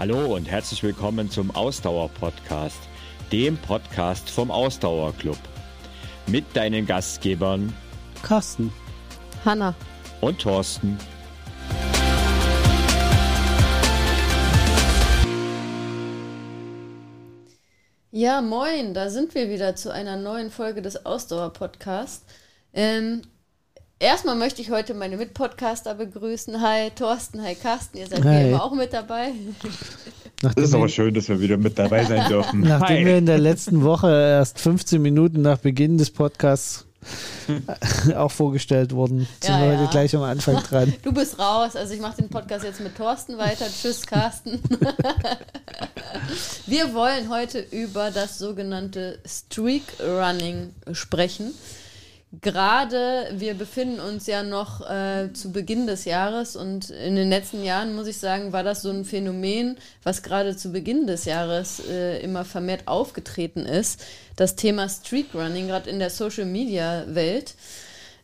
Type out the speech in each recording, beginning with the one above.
Hallo und herzlich willkommen zum Ausdauer-Podcast, dem Podcast vom Ausdauerclub. Mit deinen Gastgebern Carsten, Hanna und Thorsten. Ja, moin, da sind wir wieder zu einer neuen Folge des Ausdauer-Podcasts. Ähm, erstmal möchte ich heute meine Mitpodcaster begrüßen. Hi Thorsten, hi Carsten, ihr seid Hi. wie immer auch mit dabei. Das ist aber schön, dass wir wieder mit dabei sein dürfen. Nachdem wir in der letzten Woche erst 15 Minuten nach Beginn des Podcasts auch vorgestellt wurden, sind Ja, wir ja. heute gleich am Anfang dran. Du bist raus, also ich mache den Podcast jetzt mit Thorsten weiter. Tschüss, Carsten. wir wollen heute über das sogenannte Streak Running sprechen. Gerade wir befinden uns ja noch äh, zu Beginn des Jahres und in den letzten Jahren, muss ich sagen, war das so ein Phänomen, was gerade zu Beginn des Jahres äh, immer vermehrt aufgetreten ist. Das Thema Streak Running, gerade in der Social Media Welt.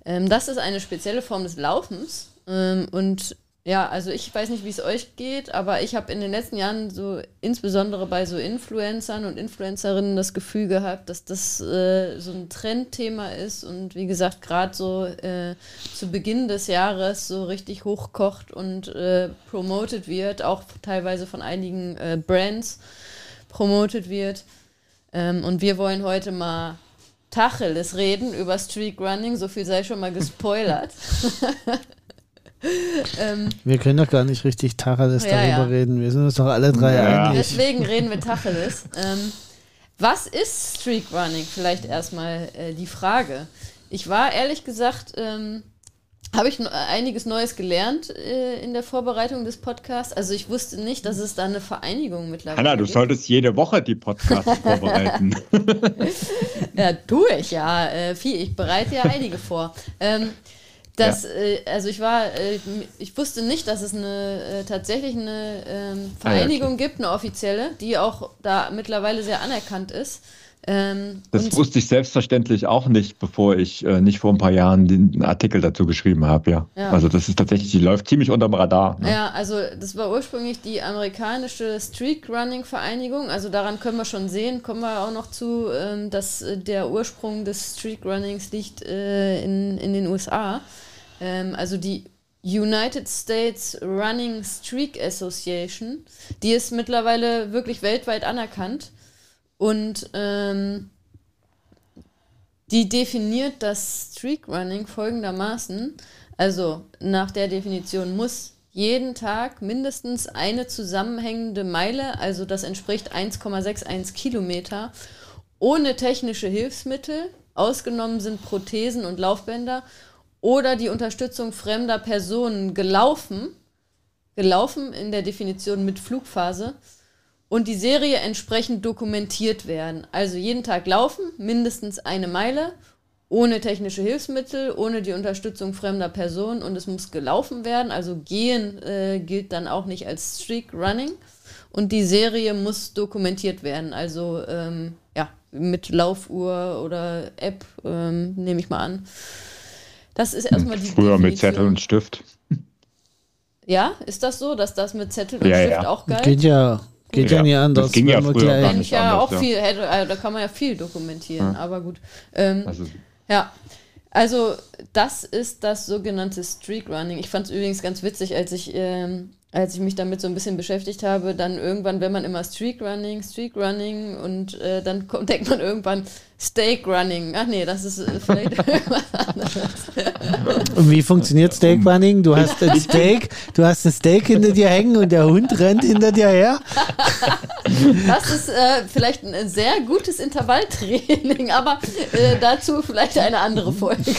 Ähm, das ist eine spezielle Form des Laufens. Ähm, und ja, also ich weiß nicht, wie es euch geht, aber ich habe in den letzten Jahren so insbesondere bei so Influencern und Influencerinnen das Gefühl gehabt, dass das äh, so ein Trendthema ist und wie gesagt, gerade so äh, zu Beginn des Jahres so richtig hochkocht und äh, promoted wird, auch teilweise von einigen äh, Brands promoted wird. Ähm, und wir wollen heute mal Tacheles reden über Streak Running, so viel sei schon mal gespoilert. ähm, Wir können doch gar nicht richtig Tacheles Ja, darüber ja. reden. Wir sind uns doch alle drei Ja. einig. deswegen reden wir Tacheles. Ähm, was ist Streak Running? Vielleicht erstmal äh, die Frage. Ich war ehrlich gesagt, ähm, habe ich einiges Neues gelernt äh, in der Vorbereitung des Podcasts. Also ich wusste nicht, dass es da eine Vereinigung mittlerweile Hanna, du gibt. solltest jede Woche die Podcasts vorbereiten. Ja, tue ich ja. Äh, viel, ich bereite ja einige vor. Ähm, das, äh, also ich war, äh, ich wusste nicht, dass es eine äh, tatsächlich eine ähm, Ah, ja, Vereinigung gibt, eine offizielle, die auch da mittlerweile sehr anerkannt ist. Ähm, Das wusste ich selbstverständlich auch nicht, bevor ich äh, nicht vor ein paar Jahren den Artikel dazu geschrieben habe, ja. Ja. Also das ist tatsächlich, die läuft ziemlich unterm Radar. Ne? Ja, also das war ursprünglich die amerikanische Streak Running Vereinigung. Also daran können wir schon sehen, kommen wir auch noch zu, ähm, dass äh, der Ursprung des Streak Runnings liegt äh, in, in den USA. Ähm, also die United States Running Streak Association, die ist mittlerweile wirklich weltweit anerkannt. Und ähm, die definiert das Streak Running folgendermaßen. Also nach der Definition muss jeden Tag mindestens eine zusammenhängende Meile, also das entspricht 1,61 Kilometer, ohne technische Hilfsmittel, ausgenommen sind Prothesen und Laufbänder, oder die Unterstützung fremder Personen gelaufen, gelaufen in der Definition mit Flugphase, und die Serie entsprechend dokumentiert werden. Also jeden Tag laufen, mindestens eine Meile, ohne technische Hilfsmittel, ohne die Unterstützung fremder Personen und es muss gelaufen werden. Also gehen äh, gilt dann auch nicht als Streak Running und die Serie muss dokumentiert werden. Also ähm, ja, mit Laufuhr oder App ähm, nehme ich mal an. Das ist erstmal die Früher mit Definition. Zettel und Stift. Ja, ist das so, dass das mit Zettel und Ja, Stift ja. auch geil? Geht ja, geht ja, Ja, nie das anders. ging ja früher gleich- gar nicht ich ja anders, auch ja. viel, hätte, also da kann man ja viel dokumentieren, Ja. aber gut. Ähm, Also ja, also das ist das sogenannte Streak Running. Ich fand es übrigens ganz witzig, als ich, ähm, als ich mich damit so ein bisschen beschäftigt habe, dann irgendwann, wenn man immer Streak Running, Streak Running und äh, dann kommt, denkt man irgendwann Steak Running. Ach nee, das ist äh, vielleicht irgendwas anderes. Und wie funktioniert Steak Running? Du hast ein Steak, du hast ein Steak hinter dir hängen und der Hund rennt hinter dir her. Das ist äh, vielleicht ein sehr gutes Intervalltraining, aber äh, dazu vielleicht eine andere Folge.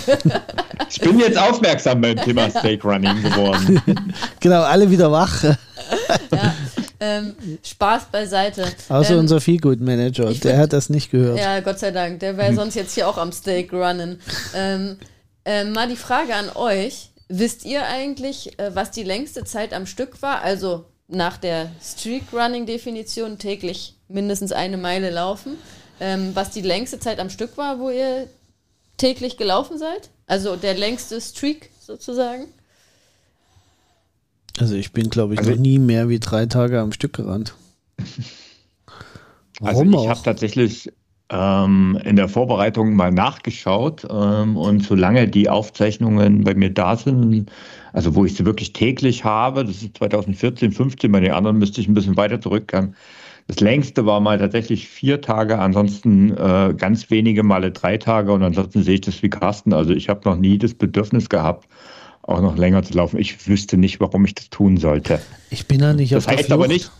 ich bin jetzt aufmerksam beim Thema Steak Running geworden. Genau, alle wieder wach. ja, ähm, Spaß beiseite. Außer ähm, unser Feelgood Manager, ich der hat das nicht gehört. Ja, Gott sei Dank. Der wäre sonst jetzt hier auch am Steak runnen. Ähm, ähm, mal die Frage an euch. Wisst ihr eigentlich, äh, was die längste Zeit am Stück war? Also nach der Streak-Running-Definition täglich mindestens eine Meile laufen. Ähm, was die längste Zeit am Stück war, wo ihr täglich gelaufen seid? Also der längste Streak sozusagen? Also ich bin, glaube ich, also noch nie mehr wie drei Tage am Stück gerannt. Warum also ich habe tatsächlich ähm, in der Vorbereitung mal nachgeschaut ähm, und solange die Aufzeichnungen bei mir da sind, also wo ich sie wirklich täglich habe, das ist 2014, 15, bei den anderen müsste ich ein bisschen weiter zurückgehen. Das längste war mal tatsächlich vier Tage, ansonsten äh, ganz wenige Male drei Tage und ansonsten sehe ich das wie Carsten. Also ich habe noch nie das Bedürfnis gehabt, auch noch länger zu laufen. Ich wüsste nicht, warum ich das tun sollte. Ich bin da nicht das auf Das heißt aber nicht,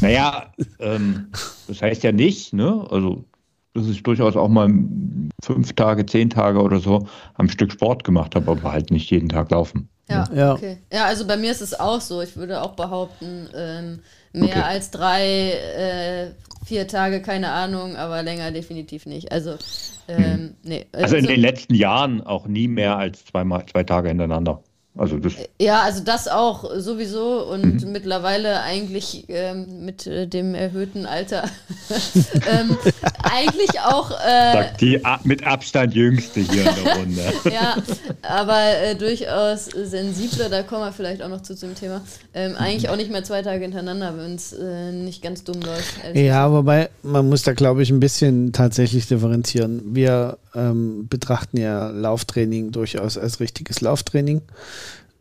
naja, ähm, das heißt ja nicht, ne? Also, dass ich durchaus auch mal fünf Tage, zehn Tage oder so am Stück Sport gemacht habe, aber halt nicht jeden Tag laufen. Ja, ja. okay. Ja, also bei mir ist es auch so. Ich würde auch behaupten, ähm, mehr okay. als drei, äh, vier Tage, keine Ahnung, aber länger definitiv nicht. Also, ähm, nee. Also, also in den letzten Jahren auch nie mehr als zweimal, zwei Tage hintereinander. Also das ja, also das auch sowieso und mhm. mittlerweile eigentlich ähm, mit äh, dem erhöhten Alter ähm, eigentlich auch. Äh, die mit Abstand jüngste hier in der Runde. ja, aber äh, durchaus sensibler, da kommen wir vielleicht auch noch zu zum Thema. Ähm, eigentlich auch nicht mehr zwei Tage hintereinander, wenn es äh, nicht ganz dumm läuft. Ja, wobei man muss da glaube ich ein bisschen tatsächlich differenzieren. Wir ähm, betrachten ja Lauftraining durchaus als richtiges Lauftraining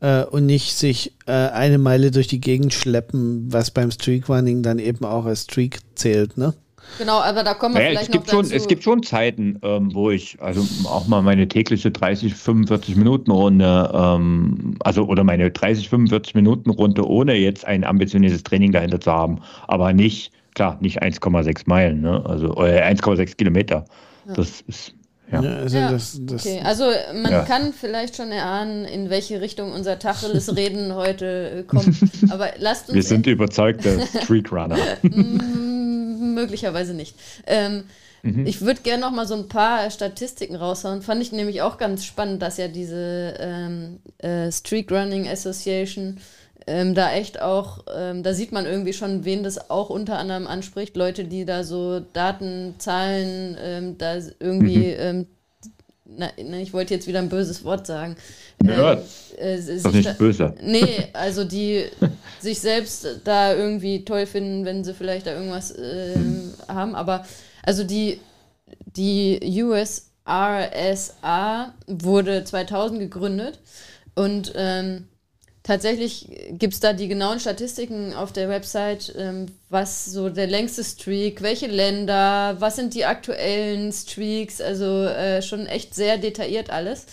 äh, und nicht sich äh, eine Meile durch die Gegend schleppen, was beim Streakrunning dann eben auch als Streak zählt, ne? Genau, aber da kommen wir naja, vielleicht es gibt noch schon, Es gibt schon Zeiten, ähm, wo ich also auch mal meine tägliche 30, 45 Minuten Runde, ähm, also oder meine 30, 45 Minuten Runde ohne jetzt ein ambitioniertes Training dahinter zu haben, aber nicht, klar, nicht 1,6 Meilen, ne? also äh, 1,6 Kilometer. Ja. Das ist ja. ja, also, ja. Das, das okay. also man ja. kann vielleicht schon erahnen, in welche Richtung unser Tacheles-Reden heute äh, kommt. Aber lasst uns. Wir sind überzeugte Streakrunner. Möglicherweise nicht. Ähm, mhm. Ich würde gerne noch mal so ein paar Statistiken raushauen. Fand ich nämlich auch ganz spannend, dass ja diese ähm, äh, Streak Running Association ähm, da echt auch, ähm, da sieht man irgendwie schon, wen das auch unter anderem anspricht. Leute, die da so Daten, Zahlen, ähm, da irgendwie, mhm. Ähm, na, na, ich wollte jetzt wieder ein böses Wort sagen. Ja, äh, äh, doch nicht da, böse. Nee, also die sich selbst da irgendwie toll finden, wenn sie vielleicht da irgendwas äh, haben. Aber also die, die USRSA wurde 2000 gegründet und ähm, Tatsächlich gibt es da die genauen Statistiken auf der Website, ähm, was so der längste Streak, welche Länder, was sind die aktuellen Streaks, also äh, schon echt sehr detailliert alles.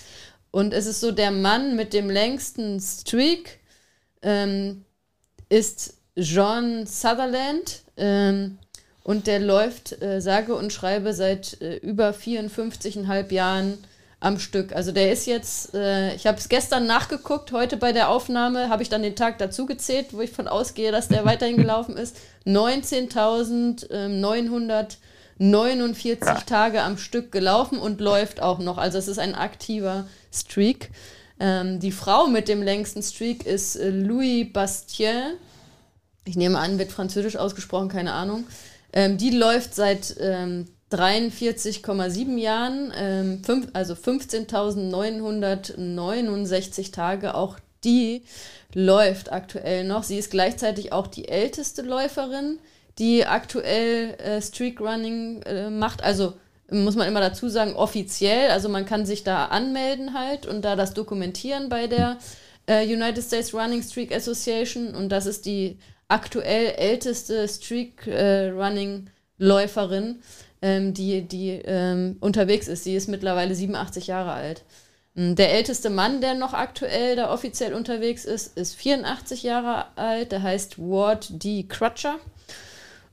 Und es ist so, der Mann mit dem längsten Streak ähm, ist John Sutherland ähm, und der läuft, äh, sage und schreibe, seit äh, über 54,5 Jahren am Stück. Also der ist jetzt, äh, ich habe es gestern nachgeguckt, heute bei der Aufnahme habe ich dann den Tag dazu gezählt, wo ich von ausgehe, dass der weiterhin gelaufen ist. 19.949 ja. Tage am Stück gelaufen und läuft auch noch. Also es ist ein aktiver Streak. Ähm, die Frau mit dem längsten Streak ist äh, Louis Bastien. Ich nehme an, wird französisch ausgesprochen, keine Ahnung. Ähm, die läuft seit ähm, 43,7 Jahren, ähm, fünf, also 15.969 Tage, auch die läuft aktuell noch. Sie ist gleichzeitig auch die älteste Läuferin, die aktuell äh, Streak Running äh, macht. Also muss man immer dazu sagen, offiziell. Also man kann sich da anmelden halt und da das dokumentieren bei der äh, United States Running Streak Association. Und das ist die aktuell älteste Streak äh, Running Läuferin ähm, die, die ähm, unterwegs ist. Sie ist mittlerweile 87 Jahre alt. Hm, der älteste Mann, der noch aktuell da offiziell unterwegs ist, ist 84 Jahre alt. Der heißt Ward D. Crutcher.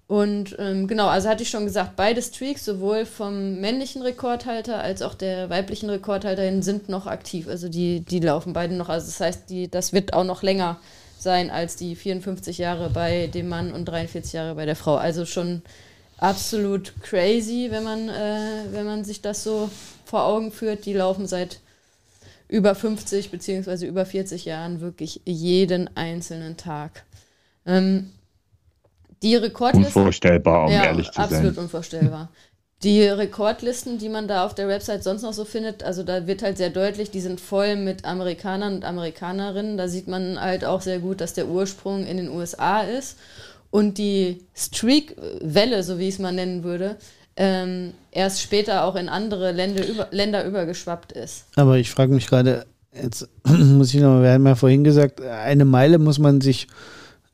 Und ähm, genau, also hatte ich schon gesagt, beide Streaks, sowohl vom männlichen Rekordhalter als auch der weiblichen Rekordhalterin, sind noch aktiv. Also die, die laufen beide noch. Also das heißt, die, das wird auch noch länger sein als die 54 Jahre bei dem Mann und 43 Jahre bei der Frau. Also schon absolut crazy, wenn man, äh, wenn man sich das so vor Augen führt. Die laufen seit über 50 beziehungsweise über 40 Jahren wirklich jeden einzelnen Tag. Ähm, die Rekordliste. Unvorstellbar, um ja, ehrlich zu absolut sein. Absolut unvorstellbar. die Rekordlisten, die man da auf der Website sonst noch so findet, also da wird halt sehr deutlich, die sind voll mit Amerikanern und Amerikanerinnen. Da sieht man halt auch sehr gut, dass der Ursprung in den USA ist. Und die Streak-Welle, so wie ich es mal nennen würde, ähm, erst später auch in andere Länder, über, Länder übergeschwappt ist. Aber ich frage mich gerade, jetzt muss ich noch, wir haben ja vorhin gesagt, eine Meile muss man sich,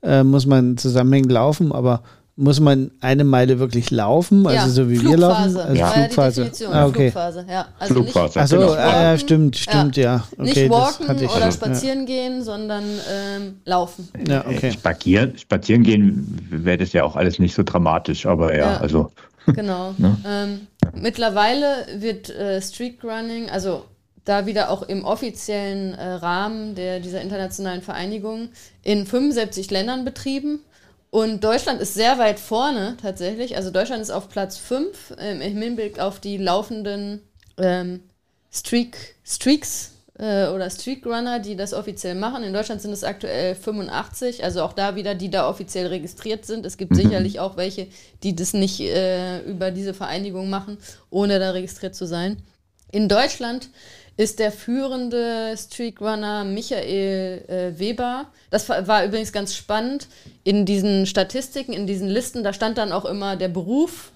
äh, muss man zusammenhängend laufen, aber muss man eine Meile wirklich laufen, also ja, so wie Flugphase. wir laufen? Also ja. Flugphase. Ja, ah, okay. Flugphase, ja. Also Flugphase. Achso, genau. ja, stimmt, stimmt, ja. Okay, nicht walken das hatte ich, oder ja. spazieren gehen, sondern ähm, laufen. Ja, okay. Spazieren, spazieren gehen wäre das ja auch alles nicht so dramatisch, aber ja, Ja. also. Genau. Ne? Ähm, mittlerweile wird äh, Streak Running, also da wieder auch im offiziellen äh, Rahmen der, dieser internationalen Vereinigung, in 75 Ländern betrieben. Und Deutschland ist sehr weit vorne tatsächlich. Also Deutschland ist auf Platz 5 ähm, im Hinblick auf die laufenden ähm, Streak, Streaks äh, oder Streakrunner, die das offiziell machen. In Deutschland sind es aktuell 85, also auch da wieder, die da offiziell registriert sind. Es gibt sicherlich auch welche, die das nicht äh, über diese Vereinigung machen, ohne da registriert zu sein. In Deutschland ist der führende Streakrunner Michael äh, Weber. Das war, übrigens ganz spannend. In diesen Statistiken, in diesen Listen, da stand dann auch immer der Beruf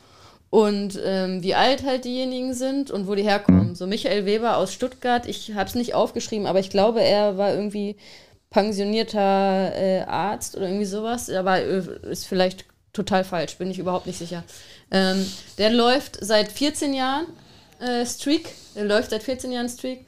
und ähm, wie alt halt diejenigen sind und wo die herkommen. So Michael Weber aus Stuttgart, ich habe es nicht aufgeschrieben, aber ich glaube, er war irgendwie pensionierter äh, Arzt oder irgendwie sowas, aber äh, ist vielleicht total falsch, bin ich überhaupt nicht sicher. Ähm, der läuft seit 14 Jahren äh, Streak, der läuft seit 14 Jahren Streak.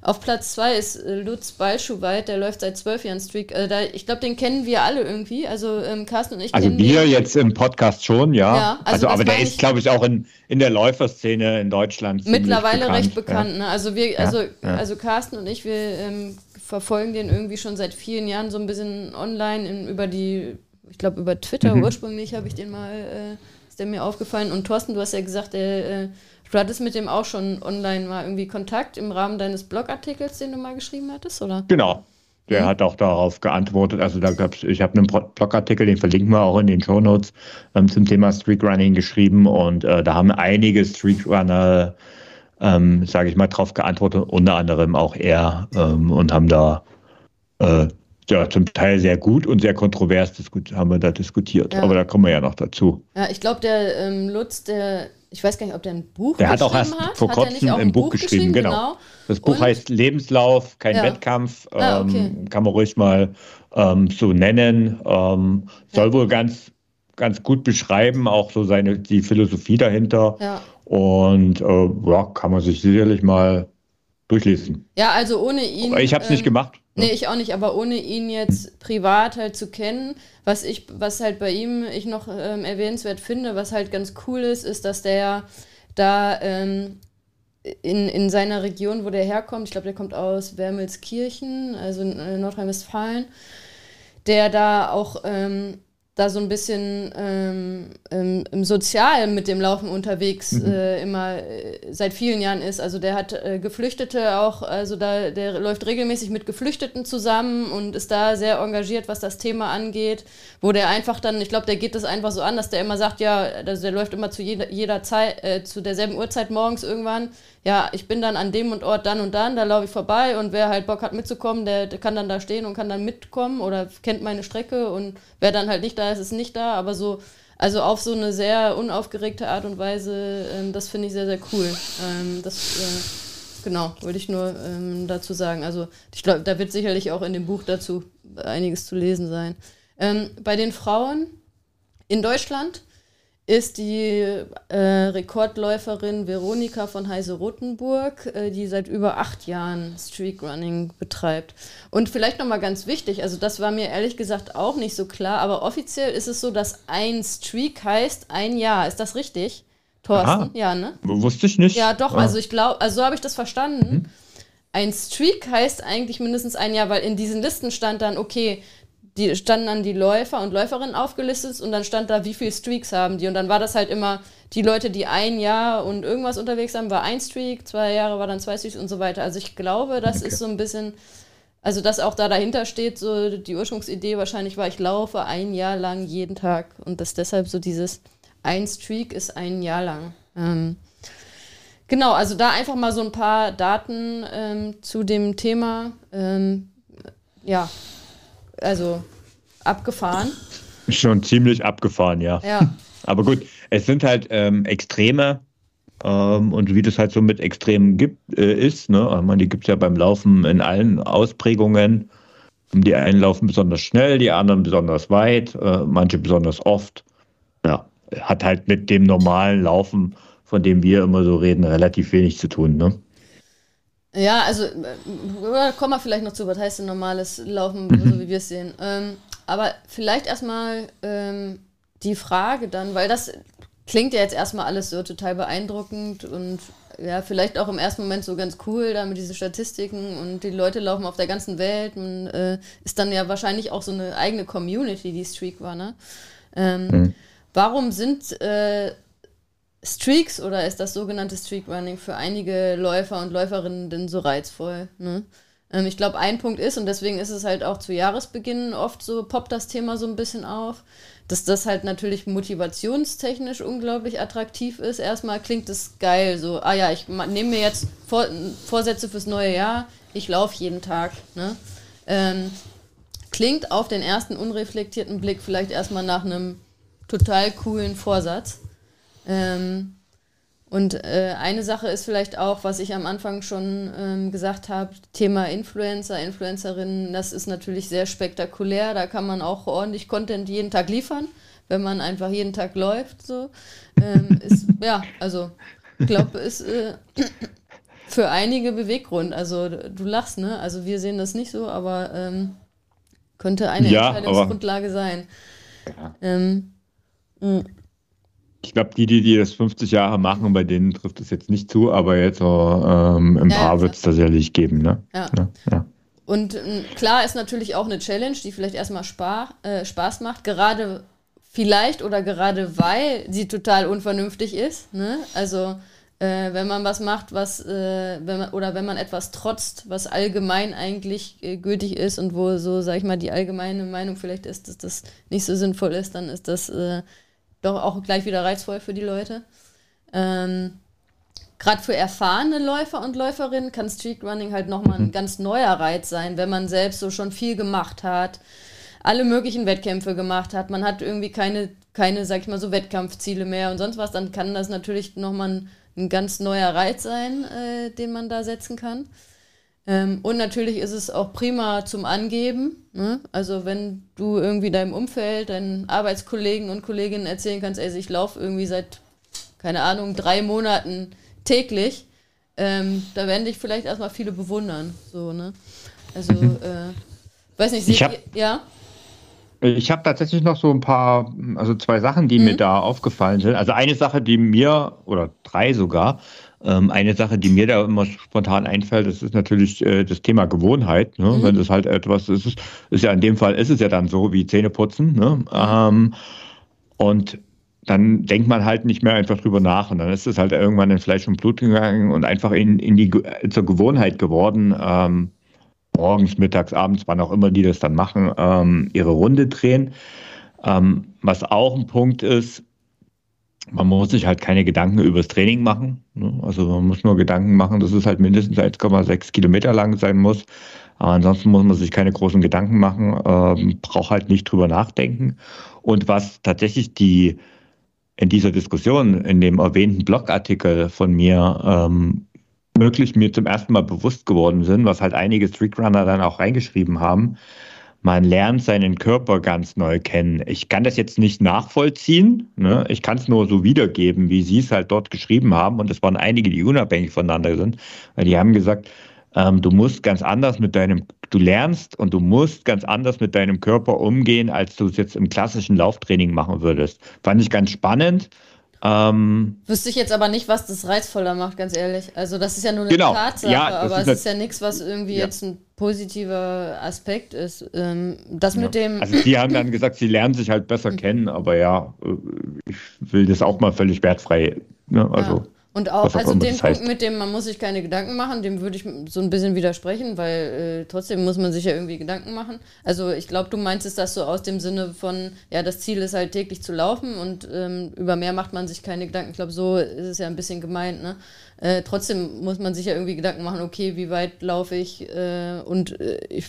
Auf Platz 2 ist äh, Lutz Balschuweit, der läuft seit 12 Jahren Streak. Äh, da, ich glaube, den kennen wir alle irgendwie. Also ähm, Carsten und ich Also kennen wir den. jetzt im Podcast schon, ja. Ja, also also, aber der ist, glaube ich, auch in, in der Läuferszene in Deutschland Mittlerweile bekannt, recht bekannt. Ne? Also wir, Ja, also, ja. also Carsten und ich, wir ähm, verfolgen den irgendwie schon seit vielen Jahren so ein bisschen online in, über die, ich glaube über Twitter Mhm. ursprünglich habe ich den mal, äh, ist der mir aufgefallen. Und Thorsten, du hast ja gesagt, der, äh, du hattest mit dem auch schon online mal irgendwie Kontakt im Rahmen deines Blogartikels, den du mal geschrieben hattest, oder? Genau. Der Mhm. hat auch darauf geantwortet. Also da gab's, ich habe einen Blogartikel, den verlinken wir auch in den Shownotes ähm, zum Thema Streakrunning geschrieben und äh, da haben einige Streakrunner, ähm, sage ich mal, darauf geantwortet, unter anderem auch er ähm, und haben da äh, ja zum Teil sehr gut und sehr kontrovers haben wir da diskutiert. Ja. Aber da kommen wir ja noch dazu. Ja, ich glaube, der ähm, Lutz, der, ich weiß gar nicht, ob der ein Buch Der hat auch geschrieben erst hat. vor hat er nicht kurzem auch ein Buch geschrieben, genau. Das Buch Und? heißt Lebenslauf, kein Ja. Wettkampf. Ah, okay. ähm, kann man ruhig mal ähm, so nennen. Ähm, soll wohl ganz, ganz gut beschreiben, auch so seine die Philosophie dahinter. Ja. Und äh, ja, kann man sich sicherlich mal durchlesen. Ja, also ohne ihn. Ich habe es nicht ähm, gemacht. ne? Nee, ich auch nicht, aber ohne ihn jetzt privat halt zu kennen, was ich, was halt bei ihm ich noch ähm, erwähnenswert finde, was halt ganz cool ist, ist, dass der da ähm, in, in seiner Region, wo der herkommt, ich glaube, der kommt aus Wermelskirchen, also in äh, Nordrhein-Westfalen, der da auch ähm, da so ein bisschen ähm, ähm, im Sozial mit dem Laufen unterwegs äh, immer äh, seit vielen Jahren ist. Also der hat äh, Geflüchtete auch, also da der läuft regelmäßig mit Geflüchteten zusammen und ist da sehr engagiert, was das Thema angeht, wo der einfach dann, ich glaube, der geht das einfach so an, dass der immer sagt, ja, also der läuft immer zu jeder, jeder Zeit, äh, zu derselben Uhrzeit morgens irgendwann. Ja, ich bin dann an dem und Ort dann und dann, da laufe ich vorbei und wer halt Bock hat mitzukommen, der, der kann dann da stehen und kann dann mitkommen oder kennt meine Strecke und wer dann halt nicht da ist, ist nicht da, aber so, also auf so eine sehr unaufgeregte Art und Weise, ähm, das finde ich sehr, sehr cool. Ähm, das, äh, genau, wollte ich nur ähm, dazu sagen. Also ich glaube, da wird sicherlich auch in dem Buch dazu einiges zu lesen sein. Ähm, bei den Frauen in Deutschland ist die äh, Rekordläuferin Veronika von Heise-Rotenburg, äh, die seit über acht Jahren Streakrunning betreibt. Und vielleicht nochmal ganz wichtig, also das war mir ehrlich gesagt auch nicht so klar, aber offiziell ist es so, dass ein Streak heißt ein Jahr. Ist das richtig, Thorsten? Aha. Ja, ne? Wusste ich nicht. Ja, doch, Ah. also ich glaube, also so habe ich das verstanden. Ein Streak heißt eigentlich mindestens ein Jahr, weil in diesen Listen stand dann, okay, die standen dann die Läufer und Läuferinnen aufgelistet und dann stand da, wie viele Streaks haben die. Und dann war das halt immer die Leute, die ein Jahr und irgendwas unterwegs haben, war ein Streak, zwei Jahre war dann zwei Streaks und so weiter. Also ich glaube, das Okay. ist so ein bisschen, also dass auch da dahinter steht, so die Ursprungsidee wahrscheinlich war, ich laufe ein Jahr lang jeden Tag und dass deshalb so dieses ein Streak ist ein Jahr lang. Ähm, genau, also da einfach mal so ein paar Daten ähm, zu dem Thema. Ähm, ja, also abgefahren. Schon ziemlich abgefahren, ja. Ja. Aber gut, es sind halt ähm, Extreme ähm, und wie das halt so mit Extremen gibt, äh, ist, ne? Ich meine, die gibt es ja beim Laufen in allen Ausprägungen. Die einen laufen besonders schnell, die anderen besonders weit, äh, manche besonders oft. Ja, hat halt mit dem normalen Laufen, von dem wir immer so reden, relativ wenig zu tun, ne? Ja, also äh, kommen wir vielleicht noch zu, was heißt denn normales Laufen, mhm. so wie wir es sehen. Ähm, aber vielleicht erstmal ähm, die Frage dann, weil das klingt ja jetzt erstmal alles so total beeindruckend und ja, vielleicht auch im ersten Moment so ganz cool, da mit diesen Statistiken und die Leute laufen auf der ganzen Welt. Man äh, ist dann ja wahrscheinlich auch so eine eigene Community, die Streak war, ne? Ähm, mhm. Warum sind äh, Streaks oder ist das sogenannte Streak-Running für einige Läufer und Läuferinnen denn so reizvoll? Ne? Ähm, ich glaube, ein Punkt ist, und deswegen ist es halt auch zu Jahresbeginn oft so, poppt das Thema so ein bisschen auf, dass das halt natürlich motivationstechnisch unglaublich attraktiv ist. Erstmal klingt es geil, so, ah ja, ich nehme mir jetzt Vor Vorsätze fürs neue Jahr, ich laufe jeden Tag. Ne? Ähm, klingt auf den ersten unreflektierten Blick vielleicht erstmal nach einem total coolen Vorsatz. Ähm, und äh, eine Sache ist vielleicht auch, was ich am Anfang schon ähm, gesagt habe, Thema Influencer, Influencerinnen, das ist natürlich sehr spektakulär. Da kann man auch ordentlich Content jeden Tag liefern, wenn man einfach jeden Tag läuft. So. Ähm, ist, ja, also ich glaube, ist äh, für einige Beweggrund. Also du lachst, ne? Also wir sehen das nicht so, aber ähm, könnte eine ja, Entscheidungsgrundlage sein. Ja. Ähm, ich glaube, die, die, die das 50 Jahre machen, bei denen trifft es jetzt nicht zu, aber jetzt so, ähm, im ja, Paar wird es tatsächlich geben. Ne? Ja. ja, ja. Und äh, klar ist natürlich auch eine Challenge, die vielleicht erstmal äh, Spaß macht, gerade vielleicht oder gerade weil sie total unvernünftig ist. Ne? Also äh, wenn man was macht, was äh, wenn man, oder wenn man etwas trotzt, was allgemein eigentlich äh, gültig ist und wo so, sag ich mal, die allgemeine Meinung vielleicht ist, dass das nicht so sinnvoll ist, dann ist das äh, doch auch gleich wieder reizvoll für die Leute. Ähm, Gerade für erfahrene Läufer und Läuferinnen kann Streetrunning halt nochmal ein mhm. ganz neuer Reiz sein, wenn man selbst so schon viel gemacht hat, alle möglichen Wettkämpfe gemacht hat, man hat irgendwie keine, keine, sag ich mal, so Wettkampfziele mehr und sonst was, dann kann das natürlich nochmal ein, ein ganz neuer Reiz sein, äh, den man da setzen kann. Ähm, und natürlich ist es auch prima zum Angeben. Ne? Also wenn du irgendwie deinem Umfeld, deinen Arbeitskollegen und Kolleginnen erzählen kannst, ey, ich laufe irgendwie seit, keine Ahnung, drei Monaten täglich, ähm, da werden dich vielleicht erstmal viele bewundern. So, ne? Also, mhm. äh, weiß nicht, seht hab, ihr, ja? Ich habe tatsächlich noch so ein paar, also zwei Sachen, die mhm. mir da aufgefallen sind. Also eine Sache, die mir, oder drei sogar, eine Sache, die mir da immer spontan einfällt, das ist natürlich äh, das Thema Gewohnheit. Ne? Mhm. Wenn das halt etwas ist, ist ja in dem Fall ist es ja dann so wie Zähneputzen. Ne? Ähm, und dann denkt man halt nicht mehr einfach drüber nach und dann ist es halt irgendwann in Fleisch und Blut gegangen und einfach in, in die zur Gewohnheit geworden. Ähm, morgens, mittags, abends, wann auch immer die das dann machen, ähm, ihre Runde drehen. Ähm, was auch ein Punkt ist, man muss sich halt keine Gedanken über das Training machen. Ne? Also man muss nur Gedanken machen, dass es halt mindestens 1,6 Kilometer lang sein muss. Aber ansonsten muss man sich keine großen Gedanken machen, ähm, braucht halt nicht drüber nachdenken. Und was tatsächlich die in dieser Diskussion, in dem erwähnten Blogartikel von mir ähm, möglich mir zum ersten Mal bewusst geworden sind, was halt einige Streakrunner dann auch reingeschrieben haben, man lernt seinen Körper ganz neu kennen. Ich kann das jetzt nicht nachvollziehen. Ne? Ich kann es nur so wiedergeben, wie Sie es halt dort geschrieben haben. Und es waren einige, die unabhängig voneinander sind, weil die haben gesagt, ähm, du musst ganz anders mit deinem, du lernst und du musst ganz anders mit deinem Körper umgehen, als du es jetzt im klassischen Lauftraining machen würdest. Fand ich ganz spannend. Ähm, Wüsste ich jetzt aber nicht, was das reizvoller macht, ganz ehrlich. Also das ist ja nur eine genau. Tatsache, ja, aber es ist ja nichts, was irgendwie ja. jetzt ein positiver Aspekt ist. Ähm, das ja. mit dem. Also die haben dann gesagt, sie lernen sich halt besser kennen, aber ja, äh, ich will das auch mal völlig wertfrei. Ne? Also. Und auch, also den Punkt heißt. mit dem, man muss sich keine Gedanken machen, dem würde ich so ein bisschen widersprechen, weil äh, trotzdem muss man sich ja irgendwie Gedanken machen. Also ich glaube, du meinst das so aus dem Sinne von, ja, das Ziel ist halt täglich zu laufen und ähm, über mehr macht man sich keine Gedanken. Ich glaube, so ist es ja ein bisschen gemeint, ne? Äh, trotzdem muss man sich ja irgendwie Gedanken machen, okay, wie weit laufe ich? Äh, und äh, ich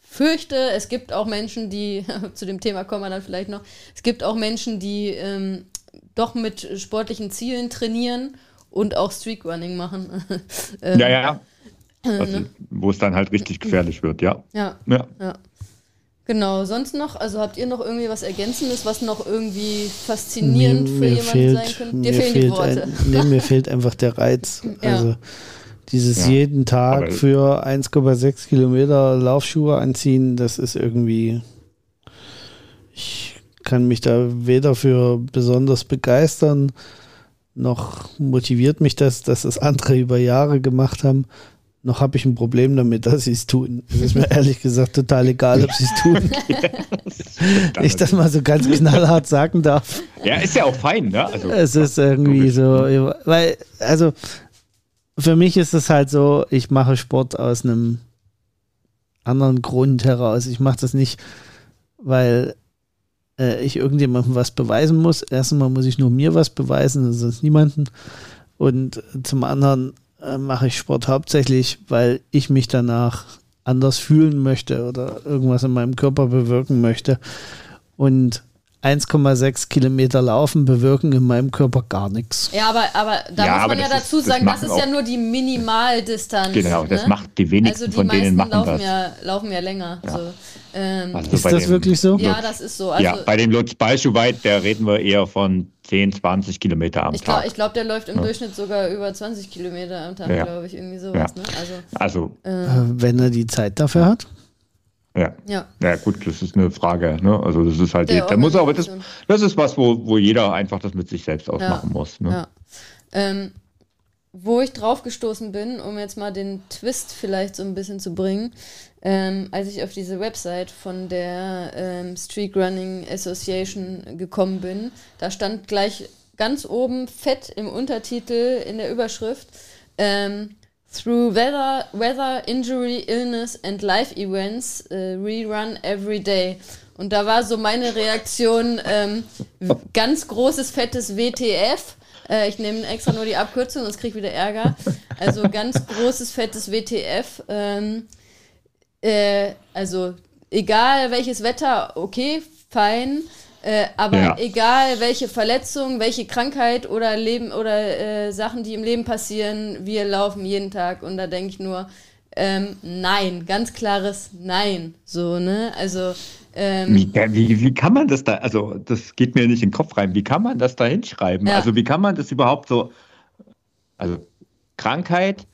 fürchte, es gibt auch Menschen, die, zu dem Thema kommen wir dann vielleicht noch, es gibt auch Menschen, die ähm, doch mit sportlichen Zielen trainieren und auch Streakrunning machen. ähm, ja, ja. Also, ne? Wo es dann halt richtig gefährlich wird, ja. Ja. ja. ja. Genau, sonst noch, also habt ihr noch irgendwie was Ergänzendes, was noch irgendwie faszinierend mir, für mir jemanden fehlt, sein könnte? Dir fehlen die Worte. Ein, nee, mir fehlt einfach der Reiz. ja. Also dieses ja. jeden Tag für 1,6 Kilometer Laufschuhe anziehen, das ist irgendwie. Ich kann mich da weder für besonders begeistern, noch motiviert mich das, dass das andere über Jahre gemacht haben. Noch habe ich ein Problem damit, dass sie es tun. Es ist mir ehrlich gesagt total egal, ob sie es tun. ich das mal so ganz knallhart sagen darf. Ja, ist ja auch fein, ne? Also, es ist irgendwie so, weil, also für mich ist es halt so, ich mache Sport aus einem anderen Grund heraus. Ich mache das nicht, weil äh, ich irgendjemandem was beweisen muss. Erstens mal muss ich nur mir was beweisen, sonst niemanden. Und zum anderen äh, mache ich Sport hauptsächlich, weil ich mich danach anders fühlen möchte oder irgendwas in meinem Körper bewirken möchte. Und 1,6 Kilometer laufen bewirken in meinem Körper gar nichts. Ja, aber, aber da ja, muss man ja dazu ist, sagen, das, das ist ja nur die Minimaldistanz. Genau, das ne? macht die wenigsten also die von denen machen laufen das. Ja, laufen ja länger. Ja. So. Ähm, also ist das dem, wirklich so? Ja, das ist so. Also, ja, bei dem Lutz Balschuweit, da reden wir eher von 10, 20 Kilometer am ich Tag. Glaub, ich glaube, der läuft im ja. Durchschnitt sogar über 20 Kilometer am Tag, glaube ich, irgendwie sowas. Ne? Also, also äh, wenn er die Zeit dafür hat. Ja. ja. Ja, gut, das ist eine Frage. Ne? Also, das ist halt, da muss aber, das, das ist was, wo, wo jeder einfach das mit sich selbst ausmachen ja. muss. Ne? Ja. Ähm, wo ich drauf gestoßen bin, um jetzt mal den Twist vielleicht so ein bisschen zu bringen, ähm, als ich auf diese Website von der ähm, Street Running Association gekommen bin, da stand gleich ganz oben fett im Untertitel in der Überschrift, ähm, Through weather, weather, injury, illness and life events, uh, rerun every day. Und da war so meine Reaktion, ähm, ganz großes, fettes WTF. Äh, ich nehme extra nur die Abkürzung, sonst kriege ich wieder Ärger. Also ganz großes, fettes WTF. Ähm, äh, also egal welches Wetter, okay, fein. Äh, aber ja. egal welche Verletzung, welche Krankheit oder Leben oder äh, Sachen, die im Leben passieren, wir laufen jeden Tag und da denke ich nur, ähm, nein, ganz klares Nein. So, ne? Also ähm, wie, wie, wie, kann man das da, also das geht mir nicht in den Kopf rein, wie kann man das da hinschreiben? Ja. Also wie kann man das überhaupt so, also Krankheit,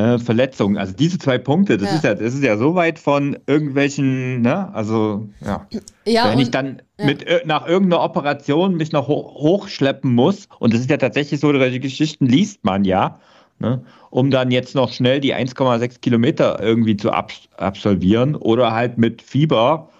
äh, Verletzungen, also diese zwei Punkte, das, ja. Ist ja, das ist ja so weit von irgendwelchen, ne, also ja. ja Wenn ich dann ja. mit, nach irgendeiner Operation mich noch hoch, hochschleppen muss, und das ist ja tatsächlich so, solche Geschichten liest man ja, ne, um dann jetzt noch schnell die 1,6 Kilometer irgendwie zu ab, absolvieren oder halt mit Fieber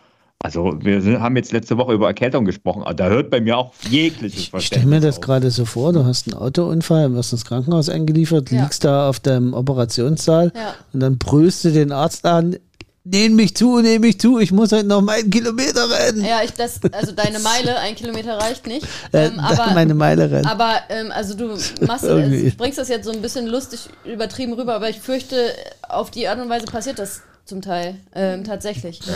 also wir sind, haben jetzt letzte Woche über Erkältung gesprochen, aber da hört bei mir auch jegliches Verständnis. Ich stelle mir das gerade so vor, du hast einen Autounfall, wirst ins Krankenhaus eingeliefert, ja. liegst da auf deinem Operationssaal ja. und dann brüllst du den Arzt an, Nehm mich zu, nehm mich zu, ich muss halt noch meinen Kilometer rennen. Ja, ich das, also deine Meile, ein Kilometer reicht nicht. Ähm, äh, aber, meine Meile rennen. Aber ähm, also du machst, bringst das jetzt so ein bisschen lustig übertrieben rüber, aber ich fürchte, auf die Art und Weise passiert das zum Teil, ähm, tatsächlich. Ne?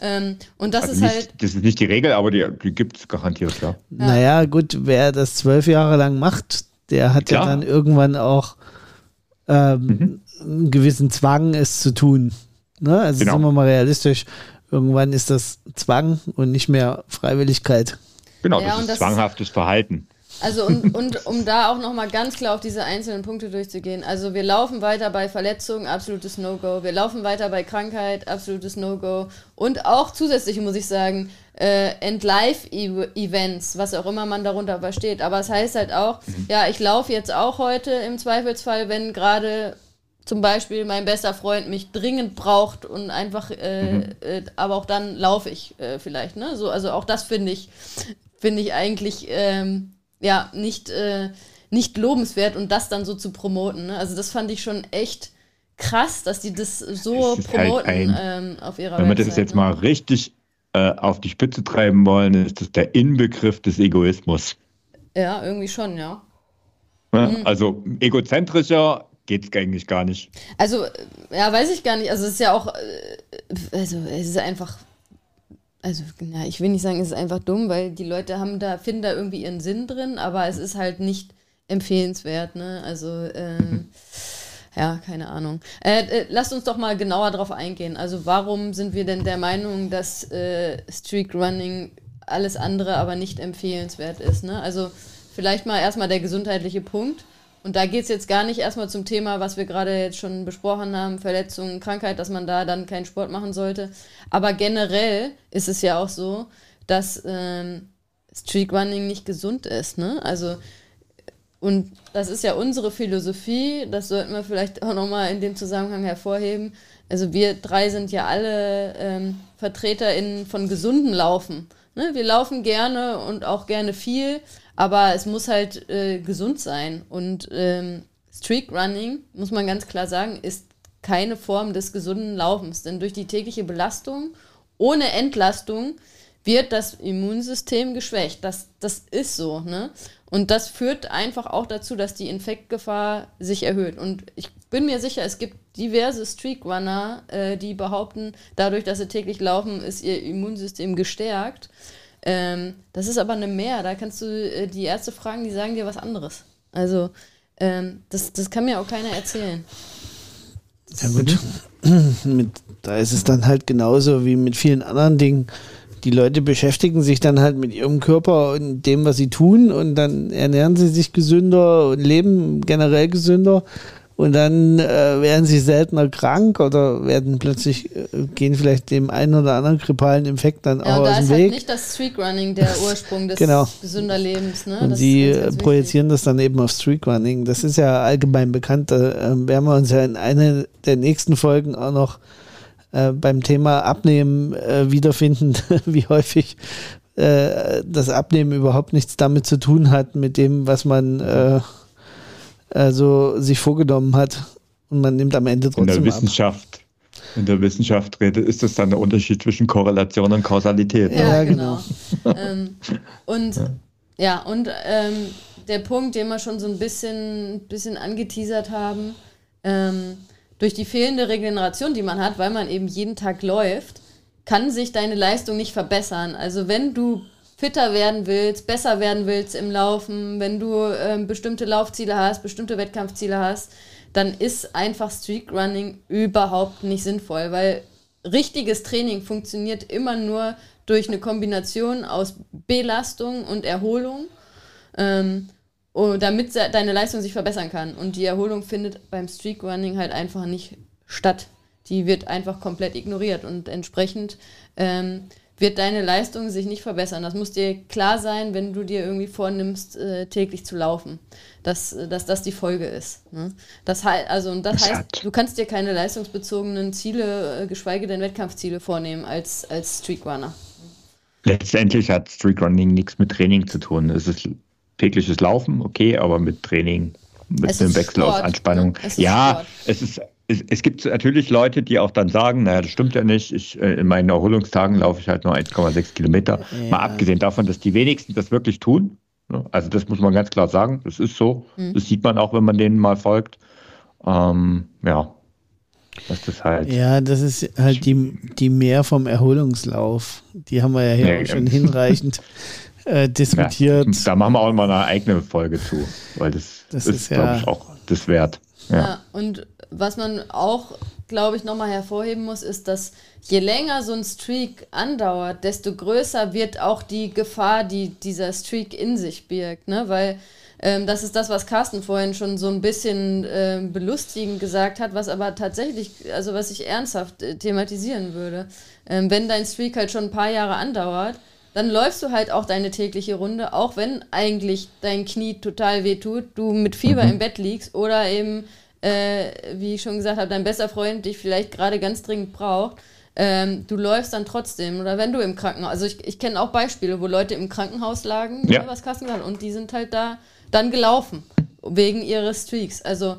Ähm, und das also ist nicht, halt. Das ist nicht die Regel, aber die, die gibt es garantiert, klar. Ja. Naja, gut, wer das zwölf Jahre lang macht, der hat klar. ja dann irgendwann auch ähm, mhm. einen gewissen Zwang, es zu tun. Ne? Also genau. sind wir mal realistisch. Irgendwann ist das Zwang und nicht mehr Freiwilligkeit. Genau, ja, das ist das zwanghaftes Verhalten. Also und, und um da auch nochmal ganz klar auf diese einzelnen Punkte durchzugehen. Also wir laufen weiter bei Verletzungen, absolutes No-Go. Wir laufen weiter bei Krankheit, absolutes No-Go. Und auch zusätzlich muss ich sagen, äh, End-Life-Events, was auch immer man darunter versteht. Aber es heißt halt auch, mhm. ja, ich laufe jetzt auch heute im Zweifelsfall, wenn gerade zum Beispiel mein bester Freund mich dringend braucht und einfach, äh, mhm. äh, aber auch dann laufe ich äh, vielleicht. Ne? So, also auch das finde ich, finde ich eigentlich ähm, ja, nicht, äh, nicht lobenswert und das dann so zu promoten. Ne? Also das fand ich schon echt krass, dass die das so das halt promoten halt ein, ähm, auf ihrer Wenn wir das jetzt ne? mal richtig äh, auf die Spitze treiben wollen, ist das der Inbegriff des Egoismus. Ja, irgendwie schon, ja. ja mhm. Also egozentrischer geht es eigentlich gar nicht. Also, ja, weiß ich gar nicht. Also, es ist ja auch, äh, also, es ist einfach, also, na, ich will nicht sagen, es ist einfach dumm, weil die Leute haben da, finden da irgendwie ihren Sinn drin, aber es ist halt nicht empfehlenswert, ne? Also, äh, ja, keine Ahnung. Äh, äh, lasst uns doch mal genauer darauf eingehen. Also, warum sind wir denn der Meinung, dass äh, Streak Running alles andere aber nicht empfehlenswert ist? Ne? Also, vielleicht mal erstmal der gesundheitliche Punkt. Und da geht es jetzt gar nicht erstmal zum Thema, was wir gerade jetzt schon besprochen haben, Verletzungen, Krankheit, dass man da dann keinen Sport machen sollte. Aber generell ist es ja auch so, dass ähm, Streakrunning nicht gesund ist. Ne? Also, und das ist ja unsere Philosophie, das sollten wir vielleicht auch nochmal in dem Zusammenhang hervorheben. Also wir drei sind ja alle ähm, VertreterInnen von gesunden Laufen. Ne? Wir laufen gerne und auch gerne viel, aber es muss halt äh, gesund sein. Und ähm, Streak Running, muss man ganz klar sagen, ist keine Form des gesunden Laufens. Denn durch die tägliche Belastung ohne Entlastung wird das Immunsystem geschwächt. Das, das ist so. Ne? Und das führt einfach auch dazu, dass die Infektgefahr sich erhöht. Und ich bin mir sicher, es gibt diverse Streakrunner, äh, die behaupten, dadurch, dass sie täglich laufen, ist ihr Immunsystem gestärkt. Ähm, das ist aber eine Mehr. Da kannst du äh, die Ärzte fragen, die sagen dir was anderes. Also, ähm, das, das kann mir auch keiner erzählen. Ja, gut. mit, da ist es dann halt genauso wie mit vielen anderen Dingen. Die Leute beschäftigen sich dann halt mit ihrem Körper und dem, was sie tun, und dann ernähren sie sich gesünder und leben generell gesünder und dann äh, werden sie seltener krank oder werden plötzlich, äh, gehen vielleicht dem einen oder anderen grippalen Infekt dann ja, auch aus dem Weg. Da ist halt nicht das Streakrunning der Ursprung des genau. gesünder Lebens. Ne? Und das sie ganz, ganz projizieren das dann eben auf Streakrunning. Das ist ja allgemein bekannt. Da äh, werden wir uns ja in einer der nächsten Folgen auch noch äh, beim Thema Abnehmen äh, wiederfinden, wie häufig äh, das Abnehmen überhaupt nichts damit zu tun hat, mit dem, was man also sich vorgenommen hat und man nimmt am Ende trotzdem In der Wissenschaft. Ab. In der Wissenschaft redet, ist das dann der Unterschied zwischen Korrelation und Kausalität. Ja, ja genau. genau. ähm, und ja, ja und ähm, der Punkt, den wir schon so ein bisschen, bisschen angeteasert haben, ähm, durch die fehlende Regeneration, die man hat, weil man eben jeden Tag läuft, kann sich deine Leistung nicht verbessern. Also wenn du fitter werden willst, besser werden willst im Laufen, wenn du ähm, bestimmte Laufziele hast, bestimmte Wettkampfziele hast, dann ist einfach Streak Running überhaupt nicht sinnvoll, weil richtiges Training funktioniert immer nur durch eine Kombination aus Belastung und Erholung, ähm, damit deine Leistung sich verbessern kann. Und die Erholung findet beim Streak Running halt einfach nicht statt. Die wird einfach komplett ignoriert und entsprechend ähm, wird deine Leistung sich nicht verbessern. Das muss dir klar sein, wenn du dir irgendwie vornimmst, äh, täglich zu laufen, dass, äh, dass das die Folge ist. Ne? Das, also, und das heißt, du kannst dir keine leistungsbezogenen Ziele, äh, geschweige denn Wettkampfziele vornehmen als, als Streakrunner. Letztendlich hat Streakrunning nichts mit Training zu tun. Es ist tägliches Laufen, okay, aber mit Training, mit dem Wechsel Sport, aus Anspannung. Ne? Es ja, Sport. es ist es, es, gibt natürlich Leute, die auch dann sagen, naja, das stimmt ja nicht. Ich, äh, in meinen Erholungstagen laufe ich halt nur 1,6 Kilometer. Ja. Mal abgesehen davon, dass die wenigsten das wirklich tun. Ne? Also das muss man ganz klar sagen. Das ist so. Mhm. Das sieht man auch, wenn man denen mal folgt. Ähm, ja. Das ist halt. Ja, das ist halt die, die mehr vom Erholungslauf. Die haben wir ja hier nee, auch schon hinreichend äh, diskutiert. Ja, da machen wir auch mal eine eigene Folge zu, weil das, das ist, ist ja, glaube ich, auch das wert. Ja. ja, und was man auch, glaube ich, nochmal hervorheben muss, ist, dass je länger so ein Streak andauert, desto größer wird auch die Gefahr, die dieser Streak in sich birgt. Ne? Weil ähm, das ist das, was Carsten vorhin schon so ein bisschen äh, belustigend gesagt hat, was aber tatsächlich, also was ich ernsthaft äh, thematisieren würde. Ähm, wenn dein Streak halt schon ein paar Jahre andauert, dann läufst du halt auch deine tägliche Runde, auch wenn eigentlich dein Knie total weh tut, du mit Fieber mhm. im Bett liegst oder eben, äh, wie ich schon gesagt habe, dein bester Freund dich vielleicht gerade ganz dringend braucht. Ähm, du läufst dann trotzdem. Oder wenn du im Krankenhaus, also ich, ich kenne auch Beispiele, wo Leute im Krankenhaus lagen, ja. Ne, was Kassen gesagt und die sind halt da dann gelaufen. wegen ihres Streaks. Also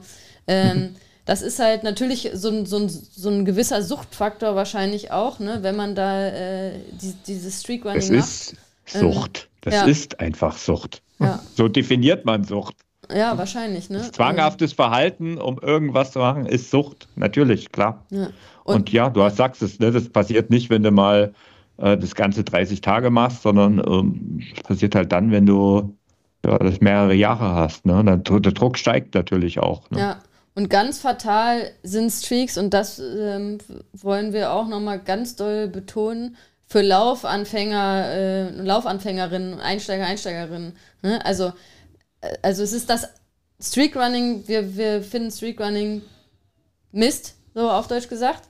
ähm, das ist halt natürlich so ein, so, ein, so ein gewisser Suchtfaktor wahrscheinlich auch, ne, wenn man da äh, die, dieses Streakrunning macht. Das ist Sucht. Das ja. ist einfach Sucht. Ja. So definiert man Sucht. Ja, wahrscheinlich. Ne? Zwanghaftes Verhalten, um irgendwas zu machen, ist Sucht. Natürlich, klar. Ja. Und, Und, ja, du hast, sagst es, ne, das passiert nicht, wenn du mal äh, das Ganze 30 Tage machst, sondern ähm, passiert halt dann, wenn du ja, das mehrere Jahre hast. Ne? Dann, der Druck steigt natürlich auch. Ne? Ja. Und ganz fatal sind Streaks, und das ähm, wollen wir auch nochmal ganz doll betonen, für Laufanfänger, äh, Laufanfängerinnen, Einsteiger, Einsteigerinnen. Ne? Also, also es ist das Streakrunning, wir, wir finden Streakrunning Mist, so auf Deutsch gesagt.